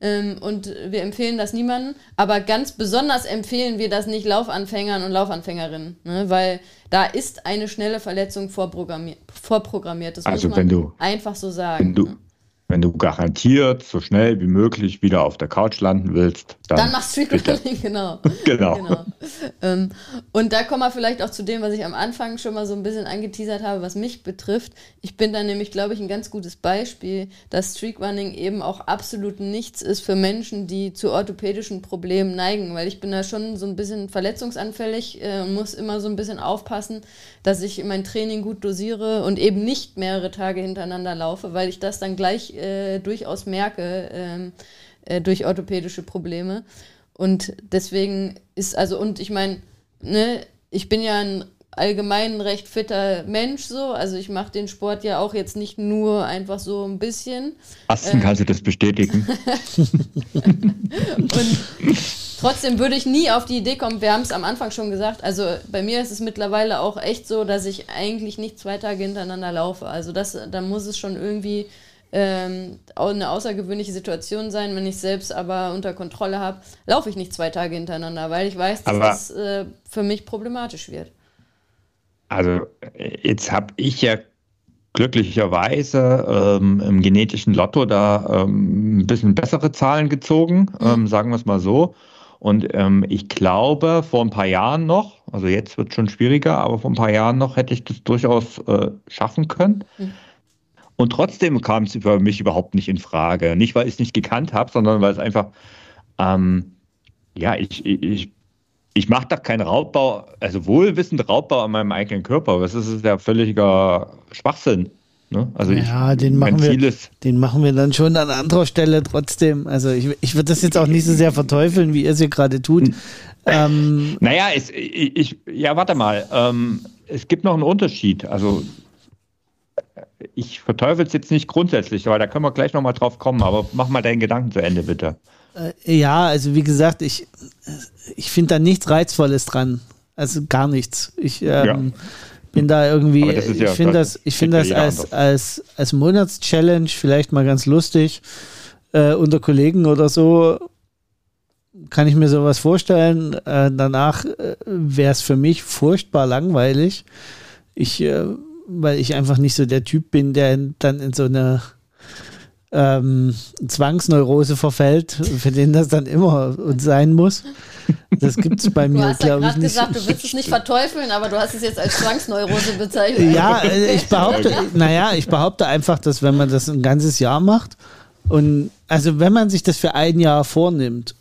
Ähm, und wir empfehlen das niemandem. Aber ganz besonders empfehlen wir das nicht Laufanfängern und Laufanfängerinnen, ne? weil da ist eine schnelle Verletzung vorprogrammiert. vorprogrammiert. Das also muss man du, einfach so sagen. Wenn du, ne? Wenn du garantiert so schnell wie möglich wieder auf der Couch landen willst, dann, dann machst du Street genau. genau. genau. Ähm, und da kommen wir vielleicht auch zu dem, was ich am Anfang schon mal so ein bisschen angeteasert habe, was mich betrifft. Ich bin da nämlich, glaube ich, ein ganz gutes Beispiel, dass Streakrunning eben auch absolut nichts ist für Menschen, die zu orthopädischen Problemen neigen, weil ich bin da schon so ein bisschen verletzungsanfällig äh, und muss immer so ein bisschen aufpassen, dass ich mein Training gut dosiere und eben nicht mehrere Tage hintereinander laufe, weil ich das dann gleich äh, durchaus merke ähm, äh, durch orthopädische Probleme. Und deswegen ist, also, und ich meine, ne, ich bin ja ein allgemein recht fitter Mensch so. Also ich mache den Sport ja auch jetzt nicht nur einfach so ein bisschen. Asten, ähm, kannst du das bestätigen? und trotzdem würde ich nie auf die Idee kommen, wir haben es am Anfang schon gesagt, also bei mir ist es mittlerweile auch echt so, dass ich eigentlich nicht zwei Tage hintereinander laufe. Also das, da muss es schon irgendwie ähm, eine außergewöhnliche Situation sein. Wenn ich selbst aber unter Kontrolle habe, laufe ich nicht zwei Tage hintereinander, weil ich weiß, dass aber das äh, für mich problematisch wird. Also jetzt habe ich ja glücklicherweise ähm, im genetischen Lotto da ähm, ein bisschen bessere Zahlen gezogen, mhm. ähm, sagen wir es mal so. Und ähm, ich glaube, vor ein paar Jahren noch, also jetzt wird es schon schwieriger, aber vor ein paar Jahren noch hätte ich das durchaus äh, schaffen können. Mhm. Und trotzdem kam es für mich überhaupt nicht in Frage. Nicht, weil ich es nicht gekannt habe, sondern weil es einfach, ähm, ja, ich, ich, ich mache da keinen Raubbau, also wohlwissend Raubbau an meinem eigenen Körper. Das ist ja völliger Schwachsinn. Ne? Also ja, ich, den, machen wir, den machen wir dann schon an anderer Stelle trotzdem. Also ich, ich würde das jetzt auch nicht so sehr verteufeln, wie ihr es hier gerade tut. Ähm, naja, es, ich, ich, ja, warte mal. Ähm, es gibt noch einen Unterschied. Also ich verteufel es jetzt nicht grundsätzlich, weil da können wir gleich nochmal drauf kommen, aber mach mal deinen Gedanken zu Ende, bitte. Äh, ja, also wie gesagt, ich, ich finde da nichts Reizvolles dran. Also gar nichts. Ich ähm, ja. bin da irgendwie, ja ich finde das, ich find das als, als, als Monatschallenge vielleicht mal ganz lustig. Äh, unter Kollegen oder so kann ich mir sowas vorstellen. Äh, danach äh, wäre es für mich furchtbar langweilig. Ich äh, weil ich einfach nicht so der Typ bin, der dann in so eine ähm, Zwangsneurose verfällt, für den das dann immer und sein muss. Das gibt es bei mir, glaube ich, nicht. Du hast gesagt, du willst es nicht verteufeln, aber du hast es jetzt als Zwangsneurose bezeichnet. Ja, ich behaupte, naja, ich behaupte einfach, dass wenn man das ein ganzes Jahr macht und also wenn man sich das für ein Jahr vornimmt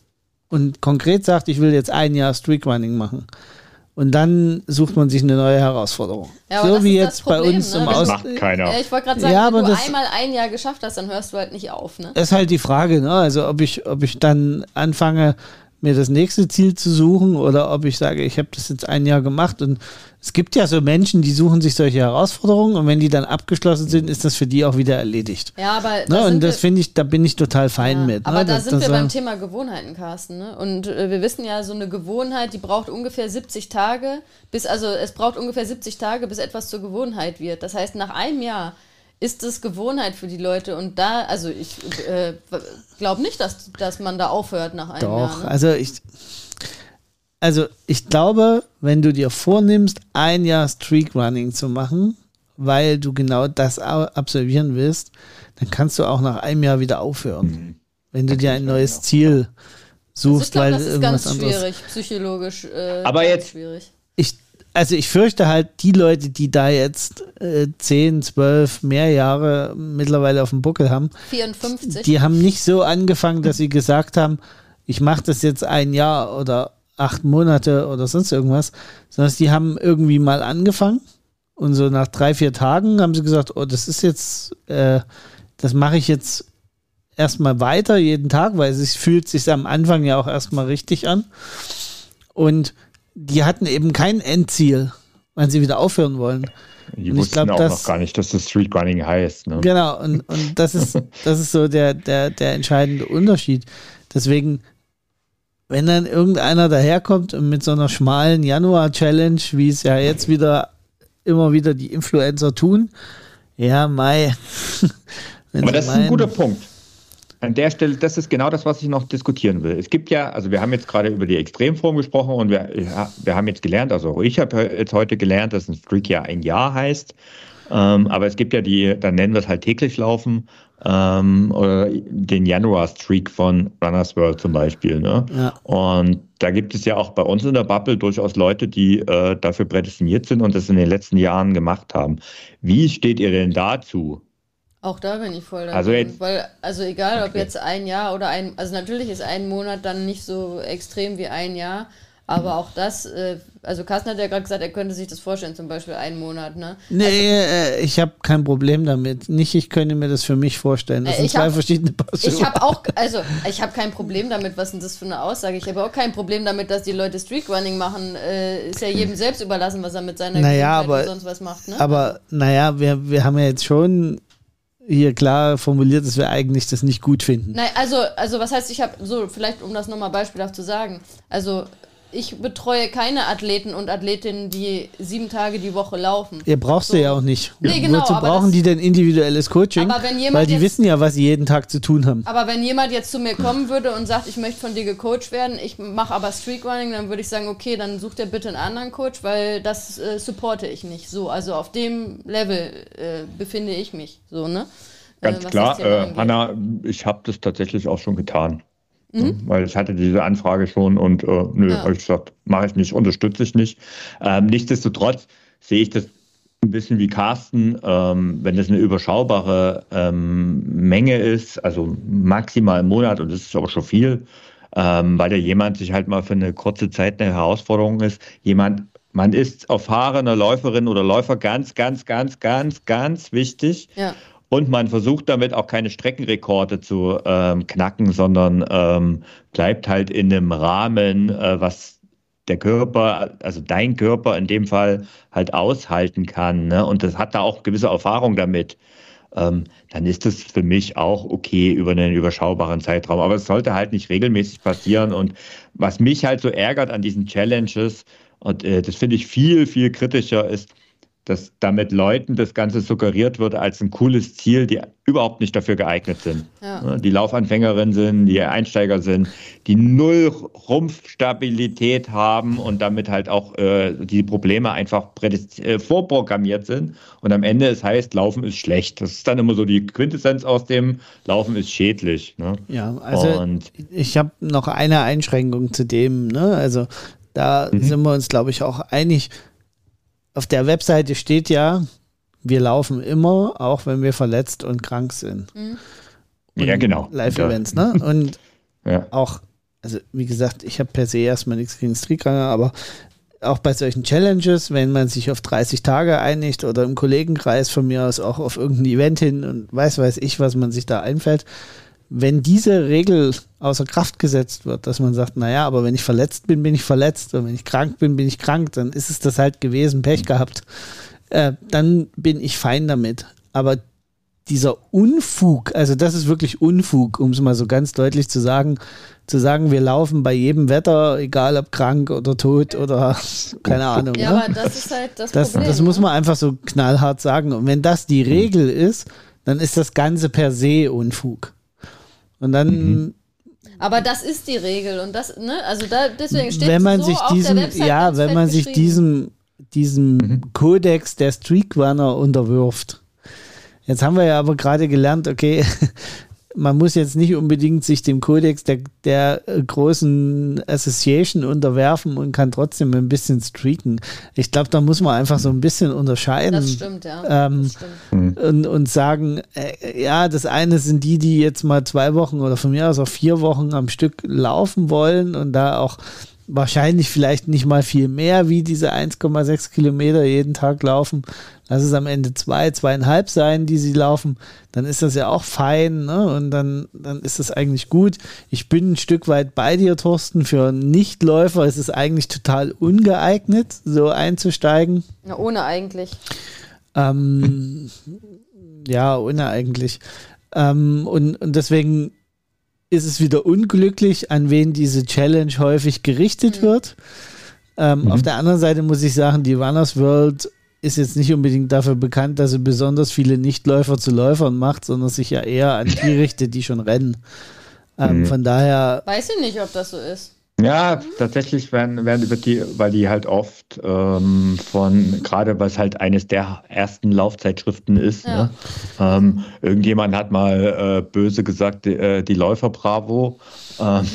und konkret sagt, ich will jetzt ein Jahr Streakrunning machen, und dann sucht man sich eine neue Herausforderung. Ja, so wie jetzt Problem, bei uns ne? im Aus. Das macht keiner. Ja, ich wollte gerade sagen, ja, wenn du einmal ein Jahr geschafft hast, dann hörst du halt nicht auf. Ne? Das ist halt die Frage, ne? Also ob ich, ob ich dann anfange, mir das nächste Ziel zu suchen oder ob ich sage, ich habe das jetzt ein Jahr gemacht und es gibt ja so Menschen, die suchen sich solche Herausforderungen und wenn die dann abgeschlossen sind, ist das für die auch wieder erledigt. Ja, aber ne? und das finde ich, da bin ich total fein ja, mit. Ne? Aber da das, sind das wir beim Thema Gewohnheiten, Carsten. Ne? Und äh, wir wissen ja, so eine Gewohnheit, die braucht ungefähr 70 Tage, bis also es braucht ungefähr 70 Tage, bis etwas zur Gewohnheit wird. Das heißt, nach einem Jahr ist es Gewohnheit für die Leute und da, also ich äh, glaube nicht, dass, dass man da aufhört nach einem Doch, Jahr. Doch, ne? also ich also ich glaube, wenn du dir vornimmst, ein Jahr Streakrunning zu machen, weil du genau das absolvieren willst, dann kannst du auch nach einem Jahr wieder aufhören. Mhm. Wenn du dir ein neues Ziel suchst, also ich glaub, weil das ist irgendwas ganz schwierig, anderes. psychologisch. Äh, Aber jetzt, schwierig. Ich, also ich fürchte halt, die Leute, die da jetzt äh, 10, 12, mehr Jahre mittlerweile auf dem Buckel haben, 54. die haben nicht so angefangen, dass sie gesagt haben, ich mache das jetzt ein Jahr oder acht Monate oder sonst irgendwas, sondern die haben irgendwie mal angefangen und so nach drei, vier Tagen haben sie gesagt, oh, das ist jetzt, äh, das mache ich jetzt erstmal weiter jeden Tag, weil es fühlt sich am Anfang ja auch erstmal richtig an. Und die hatten eben kein Endziel, wenn sie wieder aufhören wollen. Die und wussten glaub, auch das, noch gar nicht, dass das Street Running heißt. Ne? Genau, und, und das, ist, das ist so der, der, der entscheidende Unterschied. Deswegen, wenn dann irgendeiner daherkommt und mit so einer schmalen Januar-Challenge, wie es ja jetzt wieder immer wieder die Influencer tun, ja, Mai. Aber das ist ein guter Punkt. An der Stelle, das ist genau das, was ich noch diskutieren will. Es gibt ja, also wir haben jetzt gerade über die Extremform gesprochen und wir, ja, wir haben jetzt gelernt, also ich habe jetzt heute gelernt, dass ein Streak ja ein Jahr heißt. Ähm, aber es gibt ja die, dann nennen wir es halt täglich laufen, ähm, oder den Januar-Streak von Runners World zum Beispiel. Ne? Ja. Und da gibt es ja auch bei uns in der Bubble durchaus Leute, die äh, dafür prädestiniert sind und das in den letzten Jahren gemacht haben. Wie steht ihr denn dazu? Auch da bin ich voll dabei. Also, jetzt, weil, also egal, okay. ob jetzt ein Jahr oder ein, also natürlich ist ein Monat dann nicht so extrem wie ein Jahr, aber auch das, äh, also Carsten hat ja gerade gesagt, er könnte sich das vorstellen, zum Beispiel einen Monat, ne? Nee, also, äh, ich habe kein Problem damit. Nicht, ich könnte mir das für mich vorstellen. Das äh, sind zwei hab, verschiedene Pausen. Ich habe auch, also ich habe kein Problem damit, was ist das für eine Aussage? Ich habe auch kein Problem damit, dass die Leute Streakrunning machen. Äh, ist ja jedem selbst überlassen, was er mit seiner naja, aber, und sonst was macht, ne? Aber naja, wir, wir haben ja jetzt schon hier klar formuliert, dass wir eigentlich das nicht gut finden. Nein, also, also was heißt, ich habe so, vielleicht um das nochmal beispielhaft zu sagen, also ich betreue keine Athleten und Athletinnen, die sieben Tage die Woche laufen. Ihr brauchst so. du ja auch nicht. Nee, genau, Wozu brauchen die denn individuelles Coaching? weil die jetzt, wissen ja, was sie jeden Tag zu tun haben. Aber wenn jemand jetzt zu mir kommen würde und sagt, ich möchte von dir gecoacht werden, ich mache aber Streakrunning, dann würde ich sagen, okay, dann sucht er bitte einen anderen Coach, weil das äh, supporte ich nicht. So, also auf dem Level äh, befinde ich mich. So, ne? Ganz äh, klar, äh, Hanna, ich habe das tatsächlich auch schon getan. Mhm. Weil ich hatte diese Anfrage schon und äh, nö, ja. habe ich gesagt, mache ich nicht, unterstütze ich nicht. Ähm, nichtsdestotrotz sehe ich das ein bisschen wie Carsten, ähm, wenn das eine überschaubare ähm, Menge ist, also maximal im Monat, und das ist aber schon viel, ähm, weil da jemand sich halt mal für eine kurze Zeit eine Herausforderung ist, jemand, man ist erfahrener Läuferin oder Läufer ganz, ganz, ganz, ganz, ganz wichtig. Ja. Und man versucht damit auch keine Streckenrekorde zu ähm, knacken, sondern ähm, bleibt halt in einem Rahmen, äh, was der Körper, also dein Körper in dem Fall halt aushalten kann. Ne? Und das hat da auch gewisse Erfahrung damit. Ähm, dann ist das für mich auch okay über einen überschaubaren Zeitraum. Aber es sollte halt nicht regelmäßig passieren. Und was mich halt so ärgert an diesen Challenges, und äh, das finde ich viel, viel kritischer, ist, dass damit Leuten das Ganze suggeriert wird als ein cooles Ziel, die überhaupt nicht dafür geeignet sind. Ja. Die Laufanfängerin sind, die Einsteiger sind, die null Rumpfstabilität haben und damit halt auch äh, die Probleme einfach äh, vorprogrammiert sind. Und am Ende es heißt, Laufen ist schlecht. Das ist dann immer so die Quintessenz aus dem Laufen ist schädlich. Ne? Ja, also und ich habe noch eine Einschränkung zu dem. Ne? Also da mhm. sind wir uns, glaube ich, auch einig auf der Webseite steht ja, wir laufen immer, auch wenn wir verletzt und krank sind. Mhm. Ja, genau. Live-Events, ne? Und ja. auch, also wie gesagt, ich habe per se erstmal nichts gegen Streakrunner, aber auch bei solchen Challenges, wenn man sich auf 30 Tage einigt oder im Kollegenkreis von mir aus auch auf irgendein Event hin und weiß, weiß ich, was man sich da einfällt, wenn diese Regel außer Kraft gesetzt wird, dass man sagt, naja, aber wenn ich verletzt bin, bin ich verletzt und wenn ich krank bin, bin ich krank, dann ist es das halt gewesen, Pech gehabt. Äh, dann bin ich fein damit. Aber dieser Unfug, also das ist wirklich Unfug, um es mal so ganz deutlich zu sagen, zu sagen, wir laufen bei jedem Wetter, egal ob krank oder tot oder keine Ahnung. Ja, ne? aber das ist halt das, das Problem. Das muss ne? man einfach so knallhart sagen. Und wenn das die Regel ist, dann ist das Ganze per se Unfug. Und dann. Mhm. Aber das ist die Regel und das, ne, also da, deswegen steht wenn man so sich diesem, ja, wenn man sich diesem, diesem mhm. Kodex der Streakrunner unterwirft. Jetzt haben wir ja aber gerade gelernt, okay, man muss jetzt nicht unbedingt sich dem Kodex der, der großen Association unterwerfen und kann trotzdem ein bisschen streaken. Ich glaube, da muss man einfach so ein bisschen unterscheiden. Das stimmt, ja. Ähm, das stimmt. Und, und sagen, äh, ja, das eine sind die, die jetzt mal zwei Wochen oder von mir aus auch vier Wochen am Stück laufen wollen und da auch wahrscheinlich vielleicht nicht mal viel mehr wie diese 1,6 Kilometer jeden Tag laufen. Lass es am Ende zwei, zweieinhalb sein, die sie laufen, dann ist das ja auch fein ne? und dann, dann ist das eigentlich gut. Ich bin ein Stück weit bei dir, Thorsten. Für Nichtläufer ist es eigentlich total ungeeignet, so einzusteigen. Ja, ohne eigentlich. Ähm, ja, ohne eigentlich. Ähm, und, und deswegen ist es wieder unglücklich, an wen diese Challenge häufig gerichtet mhm. wird. Ähm, mhm. Auf der anderen Seite muss ich sagen, die Runners World ist jetzt nicht unbedingt dafür bekannt, dass sie besonders viele Nichtläufer zu Läufern macht, sondern sich ja eher an die richtet, die schon rennen. Ähm, mhm. Von daher. Weiß ich nicht, ob das so ist. Ja, tatsächlich werden, werden wird die, weil die halt oft ähm, von, gerade was halt eines der ersten Laufzeitschriften ist. Ja. Ne? Ähm, irgendjemand hat mal äh, böse gesagt, die, äh, die Läufer Bravo. Ähm,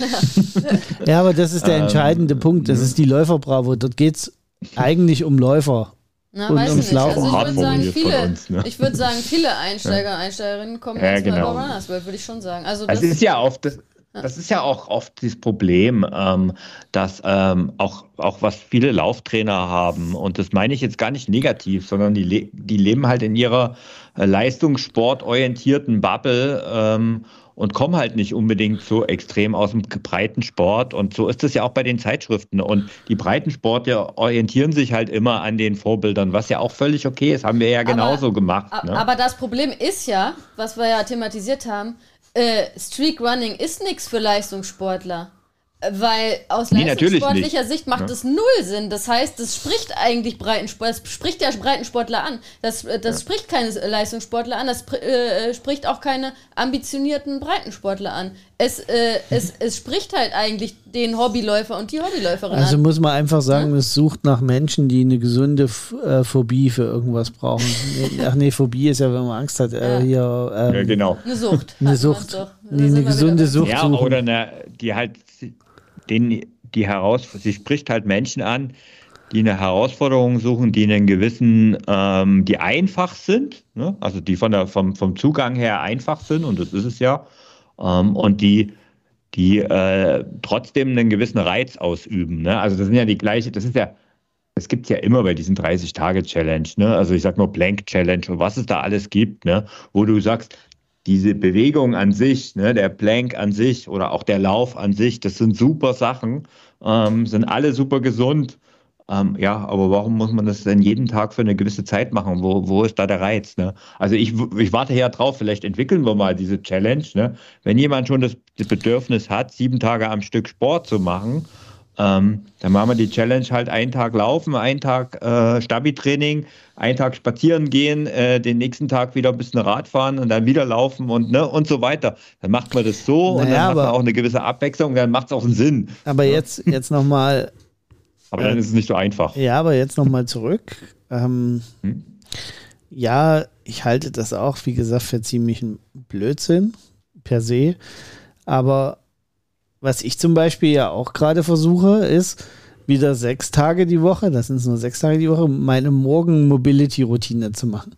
ja, aber das ist der ähm, entscheidende Punkt. Das ist die Läufer Bravo. Dort geht es eigentlich um Läufer. Na, und weiß ums Laufen. Also ich würde sagen, viele, uns, ne? ich würde sagen, viele Einsteiger, Einsteigerinnen kommen ja, jetzt genau. über Runners World, würde ich schon sagen. Also, also das, ist ja oft, das, das ist ja auch oft das Problem, ähm, dass ähm, auch, auch was viele Lauftrainer haben, und das meine ich jetzt gar nicht negativ, sondern die, le die leben halt in ihrer äh, leistungssportorientierten Bubble ähm, und kommen halt nicht unbedingt so extrem aus dem breiten Sport. Und so ist es ja auch bei den Zeitschriften. Und die Breitensportler orientieren sich halt immer an den Vorbildern, was ja auch völlig okay ist. Haben wir ja genauso aber, gemacht. Ne? Aber das Problem ist ja, was wir ja thematisiert haben, äh, Streak Running ist nichts für Leistungssportler. Weil aus nee, leistungssportlicher Sicht macht es ja. null Sinn. Das heißt, das spricht eigentlich Breitensport, das spricht ja Breitensportler an. Das, äh, das ja. spricht keine Leistungssportler an, das äh, spricht auch keine ambitionierten Breitensportler an. Es, äh, es, es spricht halt eigentlich den Hobbyläufer und die Hobbyläuferin also an. Also muss man einfach sagen, ja? es sucht nach Menschen, die eine gesunde äh, Phobie für irgendwas brauchen. Ach nee, Phobie ist ja, wenn man Angst hat, äh, hier. Ähm, ja, genau. Eine Sucht. Eine Sucht. Nee, eine gesunde Sucht. Ja, suchen. oder eine, die halt den, die heraus, sie spricht halt Menschen an, die eine Herausforderung suchen, die einen gewissen, ähm, die einfach sind, ne? also die von der, vom, vom Zugang her einfach sind, und das ist es ja, ähm, und die, die äh, trotzdem einen gewissen Reiz ausüben. Ne? Also das sind ja die gleiche, das ist ja, es gibt ja immer bei diesen 30-Tage-Challenge, ne? also ich sag nur Blank-Challenge und was es da alles gibt, ne? wo du sagst, diese Bewegung an sich, ne, der Plank an sich oder auch der Lauf an sich, das sind super Sachen, ähm, sind alle super gesund. Ähm, ja, aber warum muss man das denn jeden Tag für eine gewisse Zeit machen? Wo, wo ist da der Reiz? Ne? Also ich, ich warte ja drauf, vielleicht entwickeln wir mal diese Challenge. Ne? Wenn jemand schon das, das Bedürfnis hat, sieben Tage am Stück Sport zu machen, ähm, dann machen wir die Challenge halt einen Tag laufen, einen Tag äh, Stabi-Training, einen Tag spazieren gehen, äh, den nächsten Tag wieder ein bisschen Rad fahren und dann wieder laufen und, ne, und so weiter. Dann macht man das so naja, und dann hat man auch eine gewisse Abwechslung, dann macht es auch einen Sinn. Aber ja. jetzt, jetzt nochmal. aber dann äh, ist es nicht so einfach. Ja, aber jetzt nochmal zurück. Ähm, hm? Ja, ich halte das auch, wie gesagt, für ziemlich ein Blödsinn per se. Aber was ich zum Beispiel ja auch gerade versuche, ist wieder sechs Tage die Woche, das sind nur sechs Tage die Woche, meine Morgen-Mobility-Routine zu machen.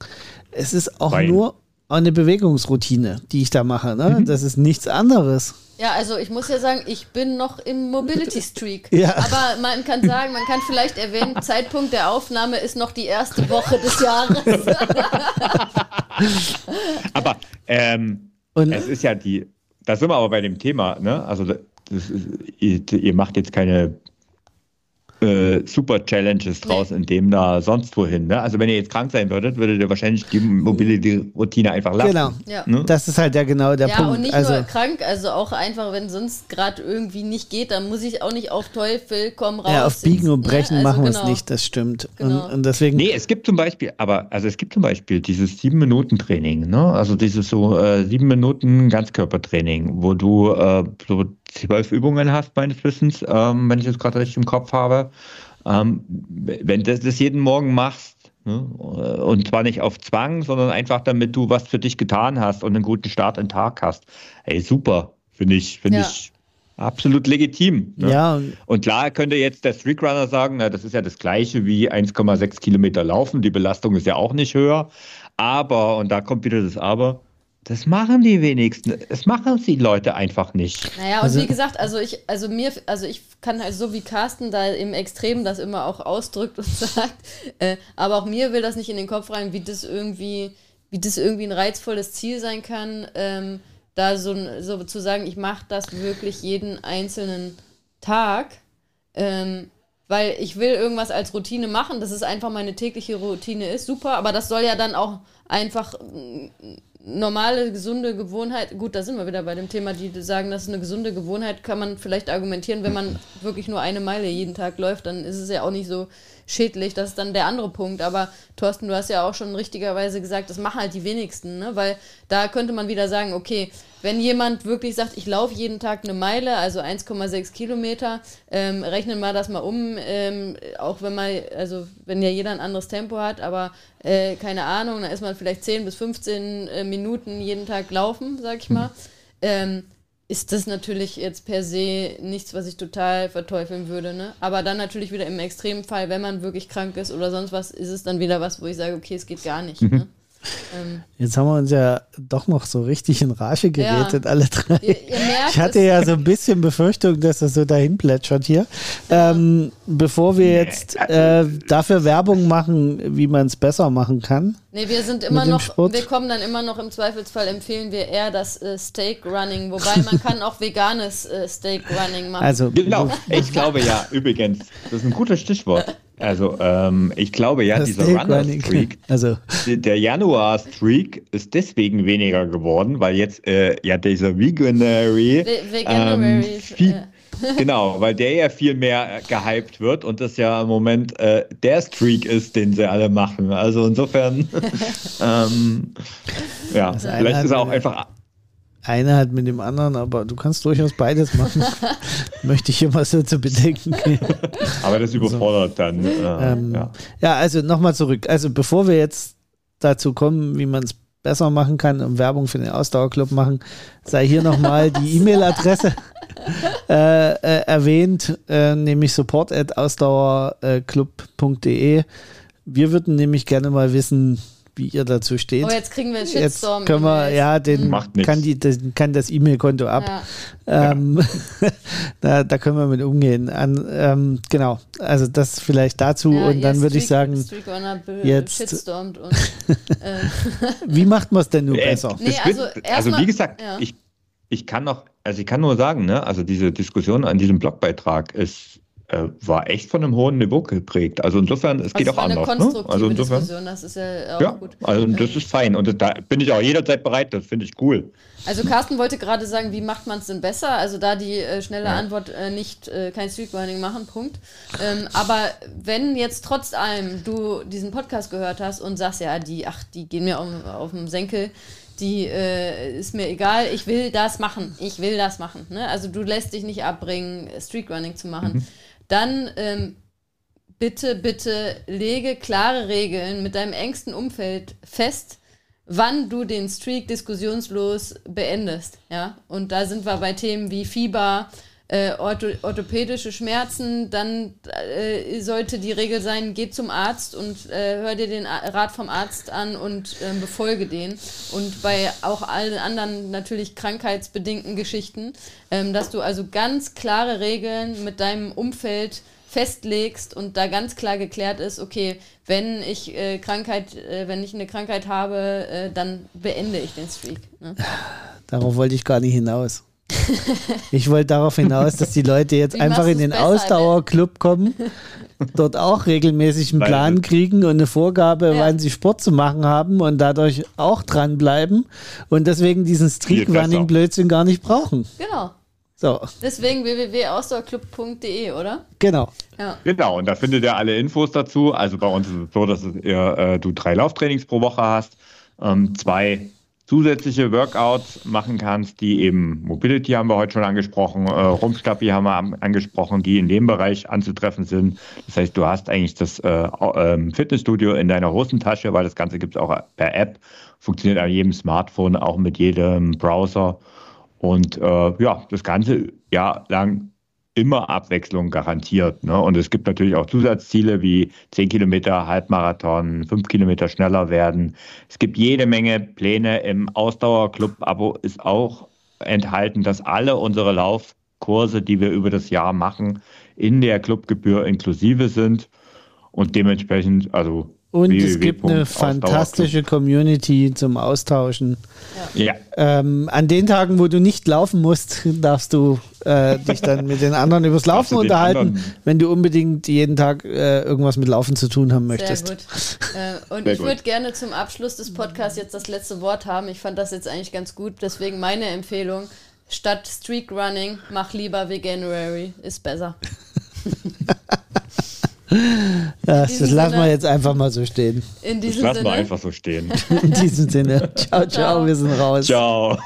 Es ist auch Fein. nur eine Bewegungsroutine, die ich da mache. Ne? Mhm. Das ist nichts anderes. Ja, also ich muss ja sagen, ich bin noch im Mobility Streak. Ja. Aber man kann sagen, man kann vielleicht erwähnen, Zeitpunkt der Aufnahme ist noch die erste Woche des Jahres. aber ähm, Und, es ist ja die, da sind wir aber bei dem Thema, ne? Also ist, ihr, ihr macht jetzt keine äh, super Challenges draus, in dem da sonst wohin. Ne? Also wenn ihr jetzt krank sein würdet, würdet ihr wahrscheinlich die Mobility-Routine einfach lassen. Genau, ja. ne? das ist halt ja genau der ja, Punkt. Ja, und nicht also, nur krank, also auch einfach, wenn sonst gerade irgendwie nicht geht, dann muss ich auch nicht auf Teufel komm raus. Ja, auf Biegen und Brechen ja, also machen wir es genau. nicht, das stimmt. Genau. Und, und, deswegen nee, es gibt zum Beispiel, aber also es gibt zum Beispiel dieses sieben Minuten Training, ne? also dieses so äh, sieben Minuten Ganzkörpertraining, wo du äh, so zwölf Übungen hast, meines Wissens, ähm, wenn ich das gerade richtig im Kopf habe. Ähm, wenn du das jeden Morgen machst, Ne? Und zwar nicht auf Zwang, sondern einfach, damit du was für dich getan hast und einen guten Start in den Tag hast. Ey, super, finde ich, finde ja. ich absolut legitim. Ne? Ja. Und klar könnte jetzt der Streakrunner sagen, na, das ist ja das gleiche wie 1,6 Kilometer laufen, die Belastung ist ja auch nicht höher. Aber, und da kommt wieder das Aber, das machen die wenigsten. Das machen die Leute einfach nicht. Naja, und also, wie gesagt, also ich, also mir, also ich kann halt so wie Carsten da im Extrem das immer auch ausdrückt und sagt, äh, aber auch mir will das nicht in den Kopf rein, wie das irgendwie, wie das irgendwie ein reizvolles Ziel sein kann, ähm, da so, so zu sagen, ich mache das wirklich jeden einzelnen Tag. Ähm, weil ich will irgendwas als Routine machen, dass es einfach meine tägliche Routine ist, super, aber das soll ja dann auch einfach normale, gesunde Gewohnheit, gut, da sind wir wieder bei dem Thema, die sagen, das ist eine gesunde Gewohnheit, kann man vielleicht argumentieren, wenn man wirklich nur eine Meile jeden Tag läuft, dann ist es ja auch nicht so schädlich, das ist dann der andere Punkt. Aber Thorsten, du hast ja auch schon richtigerweise gesagt, das machen halt die wenigsten, ne? weil da könnte man wieder sagen, okay, wenn jemand wirklich sagt, ich laufe jeden Tag eine Meile, also 1,6 Kilometer, ähm, rechnen wir das mal um, ähm, auch wenn man, also wenn ja jeder ein anderes Tempo hat, aber äh, keine Ahnung, dann ist man vielleicht 10 bis 15 äh, Minuten jeden Tag laufen, sag ich mal. Ähm, ist das natürlich jetzt per se nichts, was ich total verteufeln würde. Ne? Aber dann natürlich wieder im Extremfall, wenn man wirklich krank ist oder sonst was, ist es dann wieder was, wo ich sage, okay, es geht gar nicht. Mhm. Ne? Ähm, Jetzt haben wir uns ja doch noch so richtig in Rage geredet, ja. alle drei. Ihr, ihr ich hatte ja so ein bisschen Befürchtung, dass das so dahin plätschert hier. Ja. Ähm, bevor wir jetzt äh, dafür Werbung machen, wie man es besser machen kann. Nee, wir sind immer noch, Sport. wir kommen dann immer noch im Zweifelsfall, empfehlen wir eher das äh, Steak Running, wobei man kann auch veganes äh, Steak Running machen. Also, genau, ich glaube ja, übrigens, das ist ein gutes Stichwort. Also ähm, ich glaube ja, das dieser Runner-Streak, also. der Januar-Streak ist deswegen weniger geworden, weil jetzt äh, ja dieser Veganary, ähm, viel, genau, weil der ja viel mehr gehypt wird und das ja im Moment äh, der Streak ist, den sie alle machen. Also insofern, ähm, ja, vielleicht ist er auch einfach einer hat mit dem anderen, aber du kannst durchaus beides machen. Möchte ich immer so zu bedenken Aber das überfordert so. dann. Äh, ähm, ja. ja, also nochmal zurück. Also bevor wir jetzt dazu kommen, wie man es besser machen kann und Werbung für den Ausdauerclub machen, sei hier nochmal die E-Mail-Adresse äh, äh, erwähnt, äh, nämlich support at ausdauerclub.de. Wir würden nämlich gerne mal wissen, wie ihr dazu steht. Oh, jetzt kriegen wir einen Shitstorm. Jetzt können wir, ja, den kann, die, den, kann das E-Mail-Konto ab. Ja. Ähm, da, da können wir mit umgehen. An, ähm, genau, also das vielleicht dazu ja, und dann würde ich sagen, jetzt shitstormt und, äh. wie macht man es denn nun äh, besser? Nee, also, also wie gesagt, ja. ich, ich kann noch, also ich kann nur sagen, ne, also diese Diskussion an diesem Blogbeitrag ist äh, war echt von einem hohen Niveau geprägt. Also insofern, es also geht auch anders. Ne? Also insofern, Diskussion, das ist ja auch ja, gut. Also das ist fein und da bin ich auch jederzeit bereit, das finde ich cool. Also Carsten wollte gerade sagen, wie macht man es denn besser? Also da die äh, schnelle ja. Antwort äh, nicht äh, kein Streetwinding machen, Punkt. Ähm, aber wenn jetzt trotz allem du diesen Podcast gehört hast und sagst, ja, die, ach, die gehen mir auf, auf den Senkel, die äh, ist mir egal, ich will das machen, ich will das machen. Ne? Also du lässt dich nicht abbringen, Streetrunning zu machen. Mhm dann ähm, bitte, bitte lege klare Regeln mit deinem engsten Umfeld fest, wann du den Streak diskussionslos beendest. Ja? Und da sind wir bei Themen wie Fieber, äh, ortho orthopädische Schmerzen, dann äh, sollte die Regel sein, geh zum Arzt und äh, hör dir den Rat vom Arzt an und ähm, befolge den. Und bei auch allen anderen natürlich krankheitsbedingten Geschichten, ähm, dass du also ganz klare Regeln mit deinem Umfeld festlegst und da ganz klar geklärt ist, okay, wenn ich äh, Krankheit, äh, wenn ich eine Krankheit habe, äh, dann beende ich den Streak. Ne? Darauf wollte ich gar nicht hinaus. Ich wollte darauf hinaus, dass die Leute jetzt Wie einfach in den Ausdauerclub kommen, dort auch regelmäßig einen Plan kriegen und eine Vorgabe, ja. wann sie Sport zu machen haben und dadurch auch dranbleiben und deswegen diesen Streak-Running-Blödsinn gar nicht brauchen. Genau. So. Deswegen www.ausdauerclub.de, oder? Genau. Ja. Genau, und da findet ihr alle Infos dazu. Also bei uns ist es so, dass ihr, äh, du drei Lauftrainings pro Woche hast, ähm, zwei zusätzliche Workouts machen kannst, die eben Mobility haben wir heute schon angesprochen, äh, Rumpfstappi haben wir angesprochen, die in dem Bereich anzutreffen sind. Das heißt, du hast eigentlich das äh, äh, Fitnessstudio in deiner Hosentasche, weil das Ganze gibt es auch per App, funktioniert an jedem Smartphone, auch mit jedem Browser. Und äh, ja, das ganze Jahr lang immer Abwechslung garantiert. Ne? Und es gibt natürlich auch Zusatzziele wie 10 Kilometer Halbmarathon, 5 Kilometer schneller werden. Es gibt jede Menge Pläne im Ausdauerclub-Abo ist auch enthalten, dass alle unsere Laufkurse, die wir über das Jahr machen, in der Clubgebühr inklusive sind. Und dementsprechend, also und es gibt eine fantastische Community zum Austauschen. Ja. Ähm, an den Tagen, wo du nicht laufen musst, darfst du äh, dich dann mit den anderen übers Laufen unterhalten, wenn du unbedingt jeden Tag äh, irgendwas mit Laufen zu tun haben möchtest. Sehr gut. Äh, und Sehr ich würde gerne zum Abschluss des Podcasts jetzt das letzte Wort haben. Ich fand das jetzt eigentlich ganz gut. Deswegen meine Empfehlung: statt Streak Running, mach lieber Veganuary. Ist besser. Das lassen wir jetzt einfach mal so stehen. In diesem das lassen Sinne. wir einfach so stehen. In diesem Sinne. Ciao, ciao, ciao. wir sind raus. Ciao.